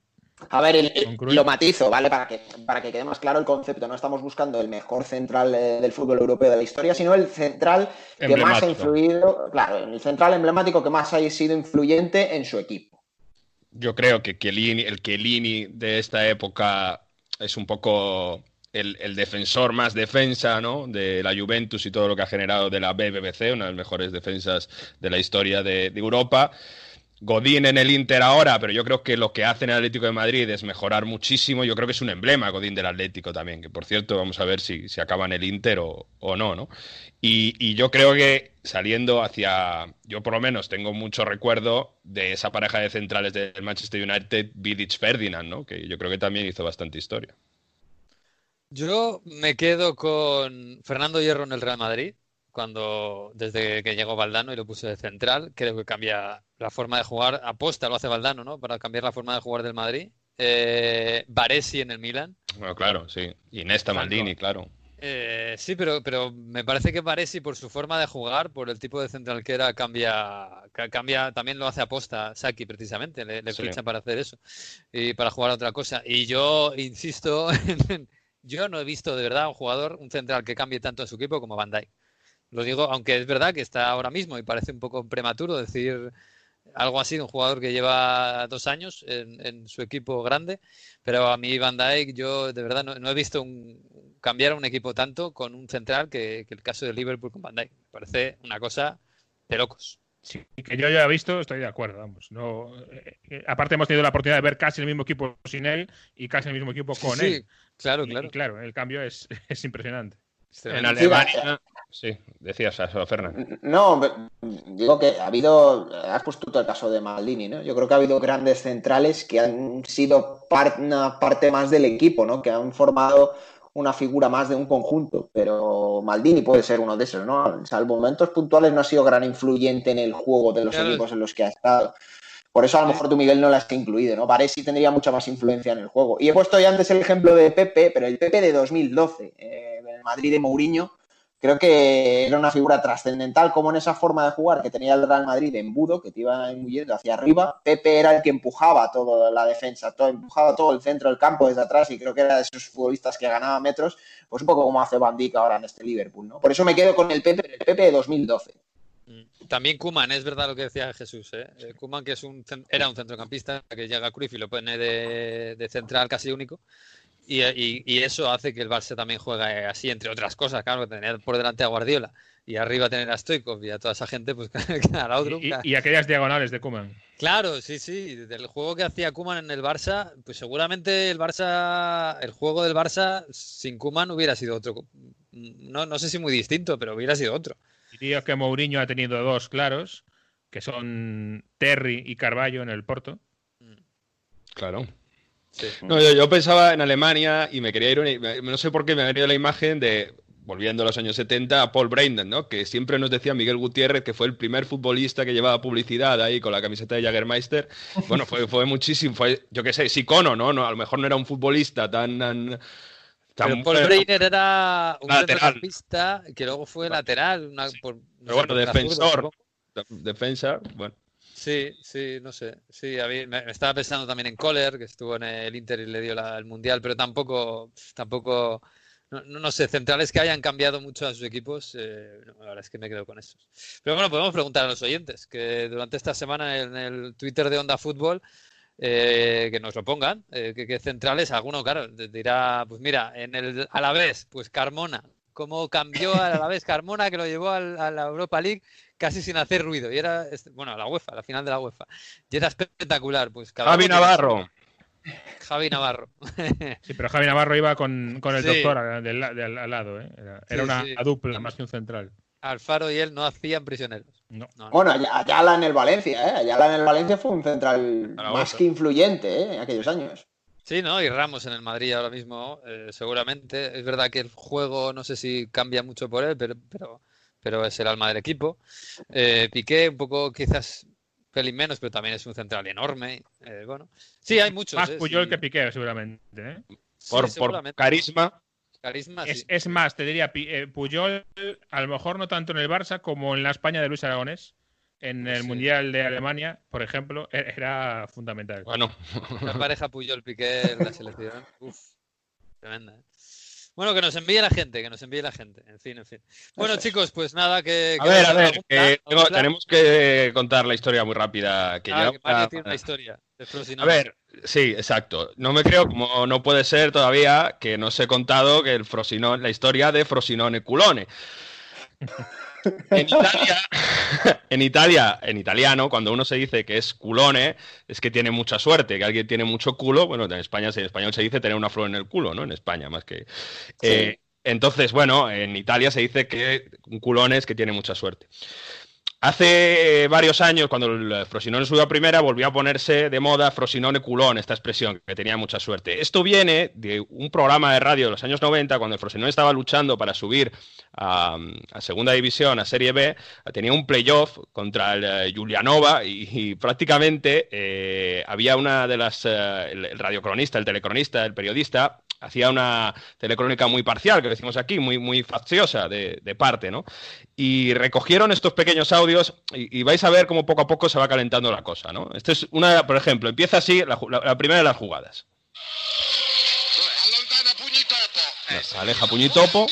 a ver, lo matizo, ¿vale? Para que, para que quede más claro el concepto. No estamos buscando el mejor central eh, del fútbol europeo de la historia, sino el central que más ha influido, claro, el central emblemático que más ha sido influyente en su equipo. Yo creo que el Chiellini de esta época es un poco el, defensor más defensa, ¿no? De la Juventus y todo lo que ha generado de la BBVC, una de las mejores defensas de la historia de, de Europa. Godín en el Inter ahora, pero yo creo que lo que hace en el Atlético de Madrid es mejorar muchísimo. Yo creo que es un emblema Godín del Atlético también, que por cierto vamos a ver si, si acaba en el Inter o, no, ¿no? Y, yo creo que saliendo hacia, yo por lo menos tengo mucho recuerdo de esa pareja de centrales del Manchester United, Vidic Ferdinand, ¿no? Que yo creo que también hizo bastante historia. Yo me quedo con Fernando Hierro en el Real Madrid cuando desde que llegó Valdano y lo puso de central, creo que cambia la forma de jugar, aposta lo hace Valdano, ¿no? Para cambiar la forma de jugar del Madrid. Eh, Baresi en el Milan. Bueno, claro, sí. Y Nesta Maldini, claro. Eh, sí, pero, pero me parece que Baresi, por su forma de jugar, por el tipo de central que era, cambia, cambia también lo hace aposta Saki, precisamente, le, le fichan para hacer eso y para jugar a otra cosa. Y yo insisto, yo no he visto de verdad un jugador, un central que cambie tanto en su equipo como Van Dijk. Lo digo, aunque es verdad que está ahora mismo y parece un poco prematuro decir algo así de un jugador que lleva dos años en, su equipo grande, pero a mí Van Dijk yo de verdad no, he visto un, cambiar un equipo tanto con un central que, el caso de Liverpool con Van Dijk. Me parece una cosa de locos. Sí, que yo ya he visto, estoy de acuerdo, vamos. No, eh, eh, aparte hemos tenido la oportunidad de ver casi el mismo equipo sin él y casi el mismo equipo con sí, él. Claro, claro. Y, claro, el cambio es, es impresionante. En Alemania, Sí, decías eso, Fernando. No, digo que ha habido, has puesto todo el caso de Maldini, ¿no? Yo creo que ha habido grandes centrales que han sido una parte más del equipo, ¿no? Que han formado una figura más de un conjunto, pero Maldini puede ser uno de esos, ¿no? Salvo momentos puntuales no ha sido gran influyente en el juego de los equipos en los que ha estado. Por eso a lo mejor tú, Miguel, no la has incluido, ¿no? Parece tendría mucha más influencia en el juego. Y he puesto ya antes el ejemplo de Pepe, pero el Pepe de 2012, eh, Madrid de Mourinho, creo que era una figura trascendental como en esa forma de jugar que tenía el Real Madrid de embudo, que te iba huyendo hacia arriba. Pepe era el que empujaba toda la defensa, todo, empujaba todo el centro del campo desde atrás y creo que era de esos futbolistas que ganaba metros, pues un poco como hace Van ahora en este Liverpool, ¿no? Por eso me quedo con el Pepe, el Pepe de 2012. Mm. También Kuman, es verdad lo que decía Jesús. ¿eh? eh Kuman, que es un, era un centrocampista que llega a Cruyff y lo pone de central casi único. Y, eso hace que el Barça también juegue así, entre otras cosas, claro, que tener por delante a Guardiola y arriba tener a Stoikov y a toda esa gente, pues a otro. Y, y, aquellas diagonales de Kuman. Claro, sí, sí. Del juego que hacía Kuman en el Barça, pues seguramente el Barça, el juego del Barça sin Kuman hubiera sido otro. No, no sé si muy distinto, pero hubiera sido otro. Diría que Mourinho ha tenido dos claros, que son Terry y Carballo en el Porto. Claro. No, yo, pensaba en Alemania y me quería ir, no sé por qué me ha venido la imagen de, volviendo a los años 70, a Paul Brandon, ¿no? Que siempre nos decía Miguel Gutiérrez que fue el primer futbolista que llevaba publicidad ahí con la camiseta de Jagermeister. Bueno, fue, fue muchísimo, fue, yo qué sé, es icono, ¿no? ¿no? A lo mejor no era un futbolista tan... tan, Paul Breiner era un centrocampista que luego fue lateral. Una, Pero bueno, defensor. defensa, bueno. Sí, sí, no sé. Sí, me, estaba pensando también en Kohler, que estuvo en el Inter y le dio el Mundial, pero tampoco, tampoco, no, no, sé, centrales que hayan cambiado mucho a sus equipos, eh, la verdad es que me quedo con esos. Pero bueno, podemos preguntar a los oyentes, que durante esta semana en el Twitter de Onda Fútbol, eh, que nos lo pongan, eh, que, centrales, alguno, claro, dirá, pues mira, en el Alavés, pues Carmona, cómo cambió al Alavés Carmona, que lo llevó a la Europa League casi sin hacer ruido. Y era, bueno, la UEFA, la final de la UEFA. Y era espectacular. Pues, Javi Navarro. Javi Navarro. sí, pero Javi Navarro iba con, el doctor al, lado. ¿eh? Era, una dupla más que un central. Alfaro y él no hacían prisioneros. No. Bueno, Ayala en el Valencia, ¿eh? Ayala en el Valencia fue un central más que influyente ¿eh? en aquellos años. Sí, ¿no? Y Ramos en el Madrid ahora mismo, eh, seguramente. Es verdad que el juego no sé si cambia mucho por él, pero, pero pero es el alma del equipo. Eh, Piqué, un poco quizás pelín menos, pero también es un central enorme. Eh, bueno, sí, hay muchos. Más ¿eh? Puyol que Piqué, seguramente. Por, carisma. Carisma, es, es, más, te diría, Puyol, a lo mejor no tanto en el Barça como en la España de Luis Aragonés. En el Mundial de Alemania, por ejemplo, e-, era fundamental. Bueno. La pareja Puyol-Piqué en la selección. Uf, tremenda. Bueno, que nos envíe la gente, que nos envíe la gente. En fin, en fin. Bueno, chicos, pues nada, que. A ver, a ver, tenemos que contar la historia muy rápida. Que ah, ya, tiene una historia. A ver, sí, exacto. No me creo, como no puede ser todavía, que no se he contado que el Frosinone, la historia de Frosinone Culone. En Italia, en Italia, en italiano, cuando uno se dice que es culone, es que tiene mucha suerte, que alguien tiene mucho culo. Bueno, en España, en español se dice tener una flor en el culo, ¿no? En España, más que. Eh, entonces, bueno, en Italia se dice que un culone es que tiene mucha suerte. Hace varios años, cuando el Frosinone subió a primera, volvió a ponerse de moda Frosinone culón, esta expresión, que tenía mucha suerte. Esto viene de un programa de radio de los años 90, cuando el Frosinone estaba luchando para subir a, Segunda División, a Serie B, tenía un playoff contra el eh, Julianova y, prácticamente eh, había una de las, eh, el radiocronista, el telecronista, el periodista, hacía una telecrónica muy parcial, que decimos aquí, muy, muy facciosa de, parte, ¿no? Y recogieron estos pequeños audios y, vais a ver cómo poco a poco se va calentando la cosa, ¿no? Este es una, por ejemplo, empieza así la, primera de las jugadas. aleja puñitopo.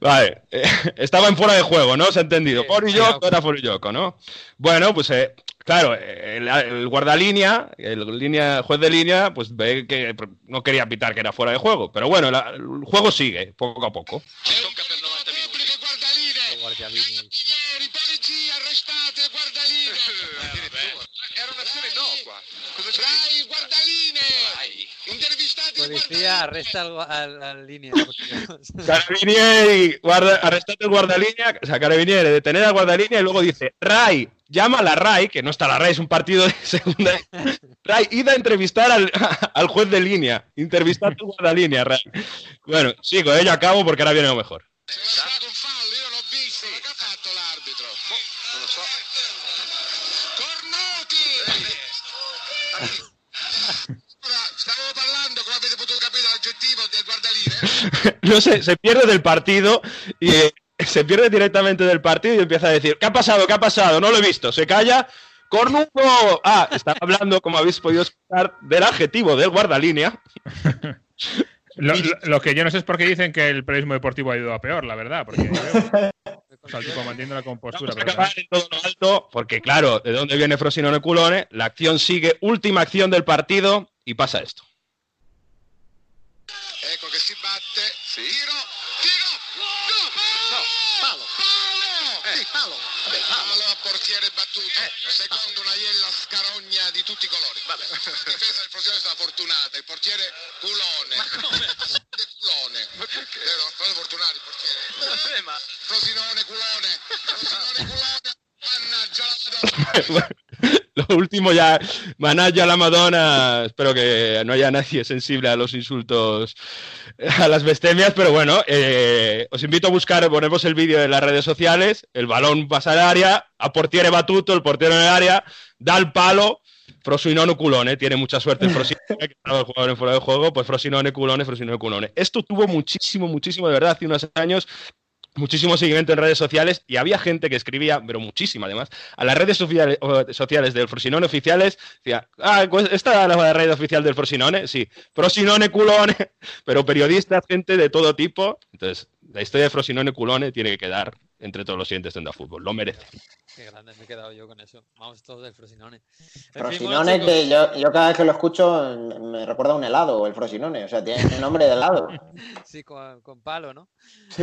Vale, eh, estaba en fuera de juego, ¿no? Se ha entendido. Yoko era Yoko, ¿no? Bueno, pues eh, claro, el, guardalínea, el, línea, juez de línea, pues ve que no quería pitar que era fuera de juego. Pero bueno, el juego sigue, poco a poco. Policía, arresta al, al, línea. Carabinieri, guarda, arrestate el guardalínea, o sea, Carabinieri, detener al guardalínea y luego dice, Ray, llama a la Ray, que no está la Ray, es un partido de segunda. Ray, id a entrevistar al, al juez de línea, entrevistar a tu guardalínea, Ray. Bueno, sigo, ella acabo porque ahora viene lo mejor. no sé, se pierde del partido y eh, se pierde directamente del partido y empieza a decir, ¿qué ha pasado? ¿Qué ha pasado? No lo he visto. Se calla. Cornuco. Ah, está hablando, como habéis podido escuchar, del adjetivo del guardalínea. Lo, que yo no sé es por qué dicen que el periodismo deportivo ha ido a peor, la verdad. Porque o sea, tipo, mantiene la compostura. alto, porque claro, de dónde viene Frosinone Culone, la acción sigue, última acción del partido y pasa esto. Ecco che si. Sì. Tiro, tiro, no, palo, no, palo, palo, eh. sì, palo. Vabbè, palo a portiere battuto, eh. secondo una iella scarogna di tutti i colori. Vabbè. La difesa del Frosinone è stata fortunata, il portiere culone. Ma come? culone. Ma perché? Vero? Sono fortunati il portiere. Vabbè, ma... Frosinone culone. Frosinone culone. Mannaggia la Madonna. Lo último ya, manalla la Madonna. Espero que no haya nadie sensible a los insultos, a las bestemias, pero bueno, eh, os invito a buscar, ponemos el vídeo en las redes sociales, el balón pasa al área, a portiere batuto, el portero en el área, da el palo, Frosinone culone, tiene mucha suerte el Frosinone, que el jugador en fuera de juego, pues Frosinone culone, Frosinone culone. Esto tuvo muchísimo, muchísimo, de verdad, hace unos años, muchísimo seguimiento en redes sociales y había gente que escribía, pero muchísima además, a las redes sociales, del Frosinone oficiales, decía, ah, pues, ¿esta es la red oficial del Frosinone? Sí, Frosinone culone, pero periodistas, gente de todo tipo. Entonces, la historia de Frosinone culone tiene que quedar entre todos los siguientes de fútbol, lo merece. Qué grande, me he quedado yo con eso. Vamos todos del Frosinone. Frosinone, que yo, yo, cada vez que lo escucho me recuerda a un helado, el Frosinone, o sea, tiene el nombre de helado. sí, con, con palo, ¿no? Sí.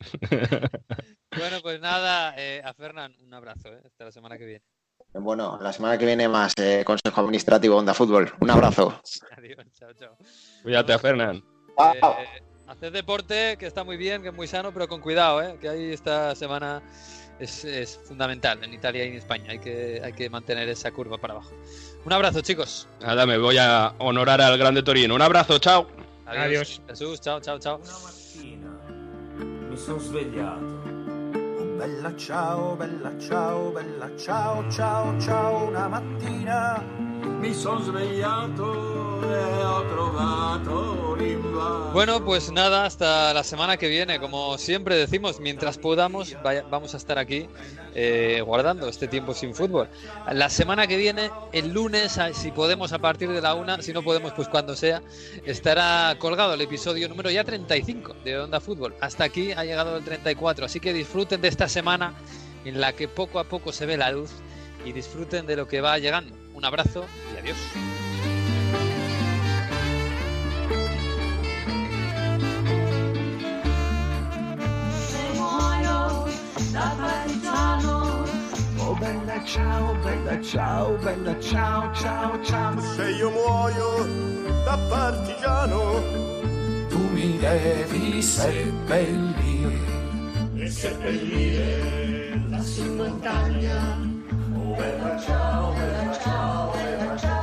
bueno, pues nada, eh, a Fernán, un abrazo, eh, hasta la semana que viene. Bueno, la semana que viene más eh, Consejo Administrativo Onda Fútbol. Un abrazo. Adiós, chao, chao. Cuídate, a Fernán. Haced deporte, que está muy bien, que es muy sano, pero con cuidado, que ahí esta semana es, fundamental en Italia y en España. Hay que, hay que mantener esa curva para abajo. Un abrazo, chicos. Nada, me voy a honorar al grande Torino. Un abrazo, chao. Adiós. Adiós. Jesús, chao, chao, chao. mi sono svegliato. Bella ciao, bella ciao, bella ciao, ciao, ciao, una mattina mi sono svegliato e ho trovato Bueno, pues nada, hasta la semana que viene. Como siempre decimos, mientras podamos, vamos a estar aquí eh, guardando este tiempo sin fútbol. La semana que viene, el lunes, si podemos a partir de la una, si no podemos, pues cuando sea, estará colgado el episodio número ya 35 de Onda Fútbol. Hasta aquí ha llegado el 34, así que disfruten de esta semana en la que poco a poco se ve la luz y disfruten de lo que va llegando. Un abrazo y adiós. Oh bella ciao, bella ciao, bella ciao, ciao, ciao. Se io muoio da partigiano, tu mi devi seppellire seppellire la sua montagna. Oh, bella ciao, bella ciao, bella ciao.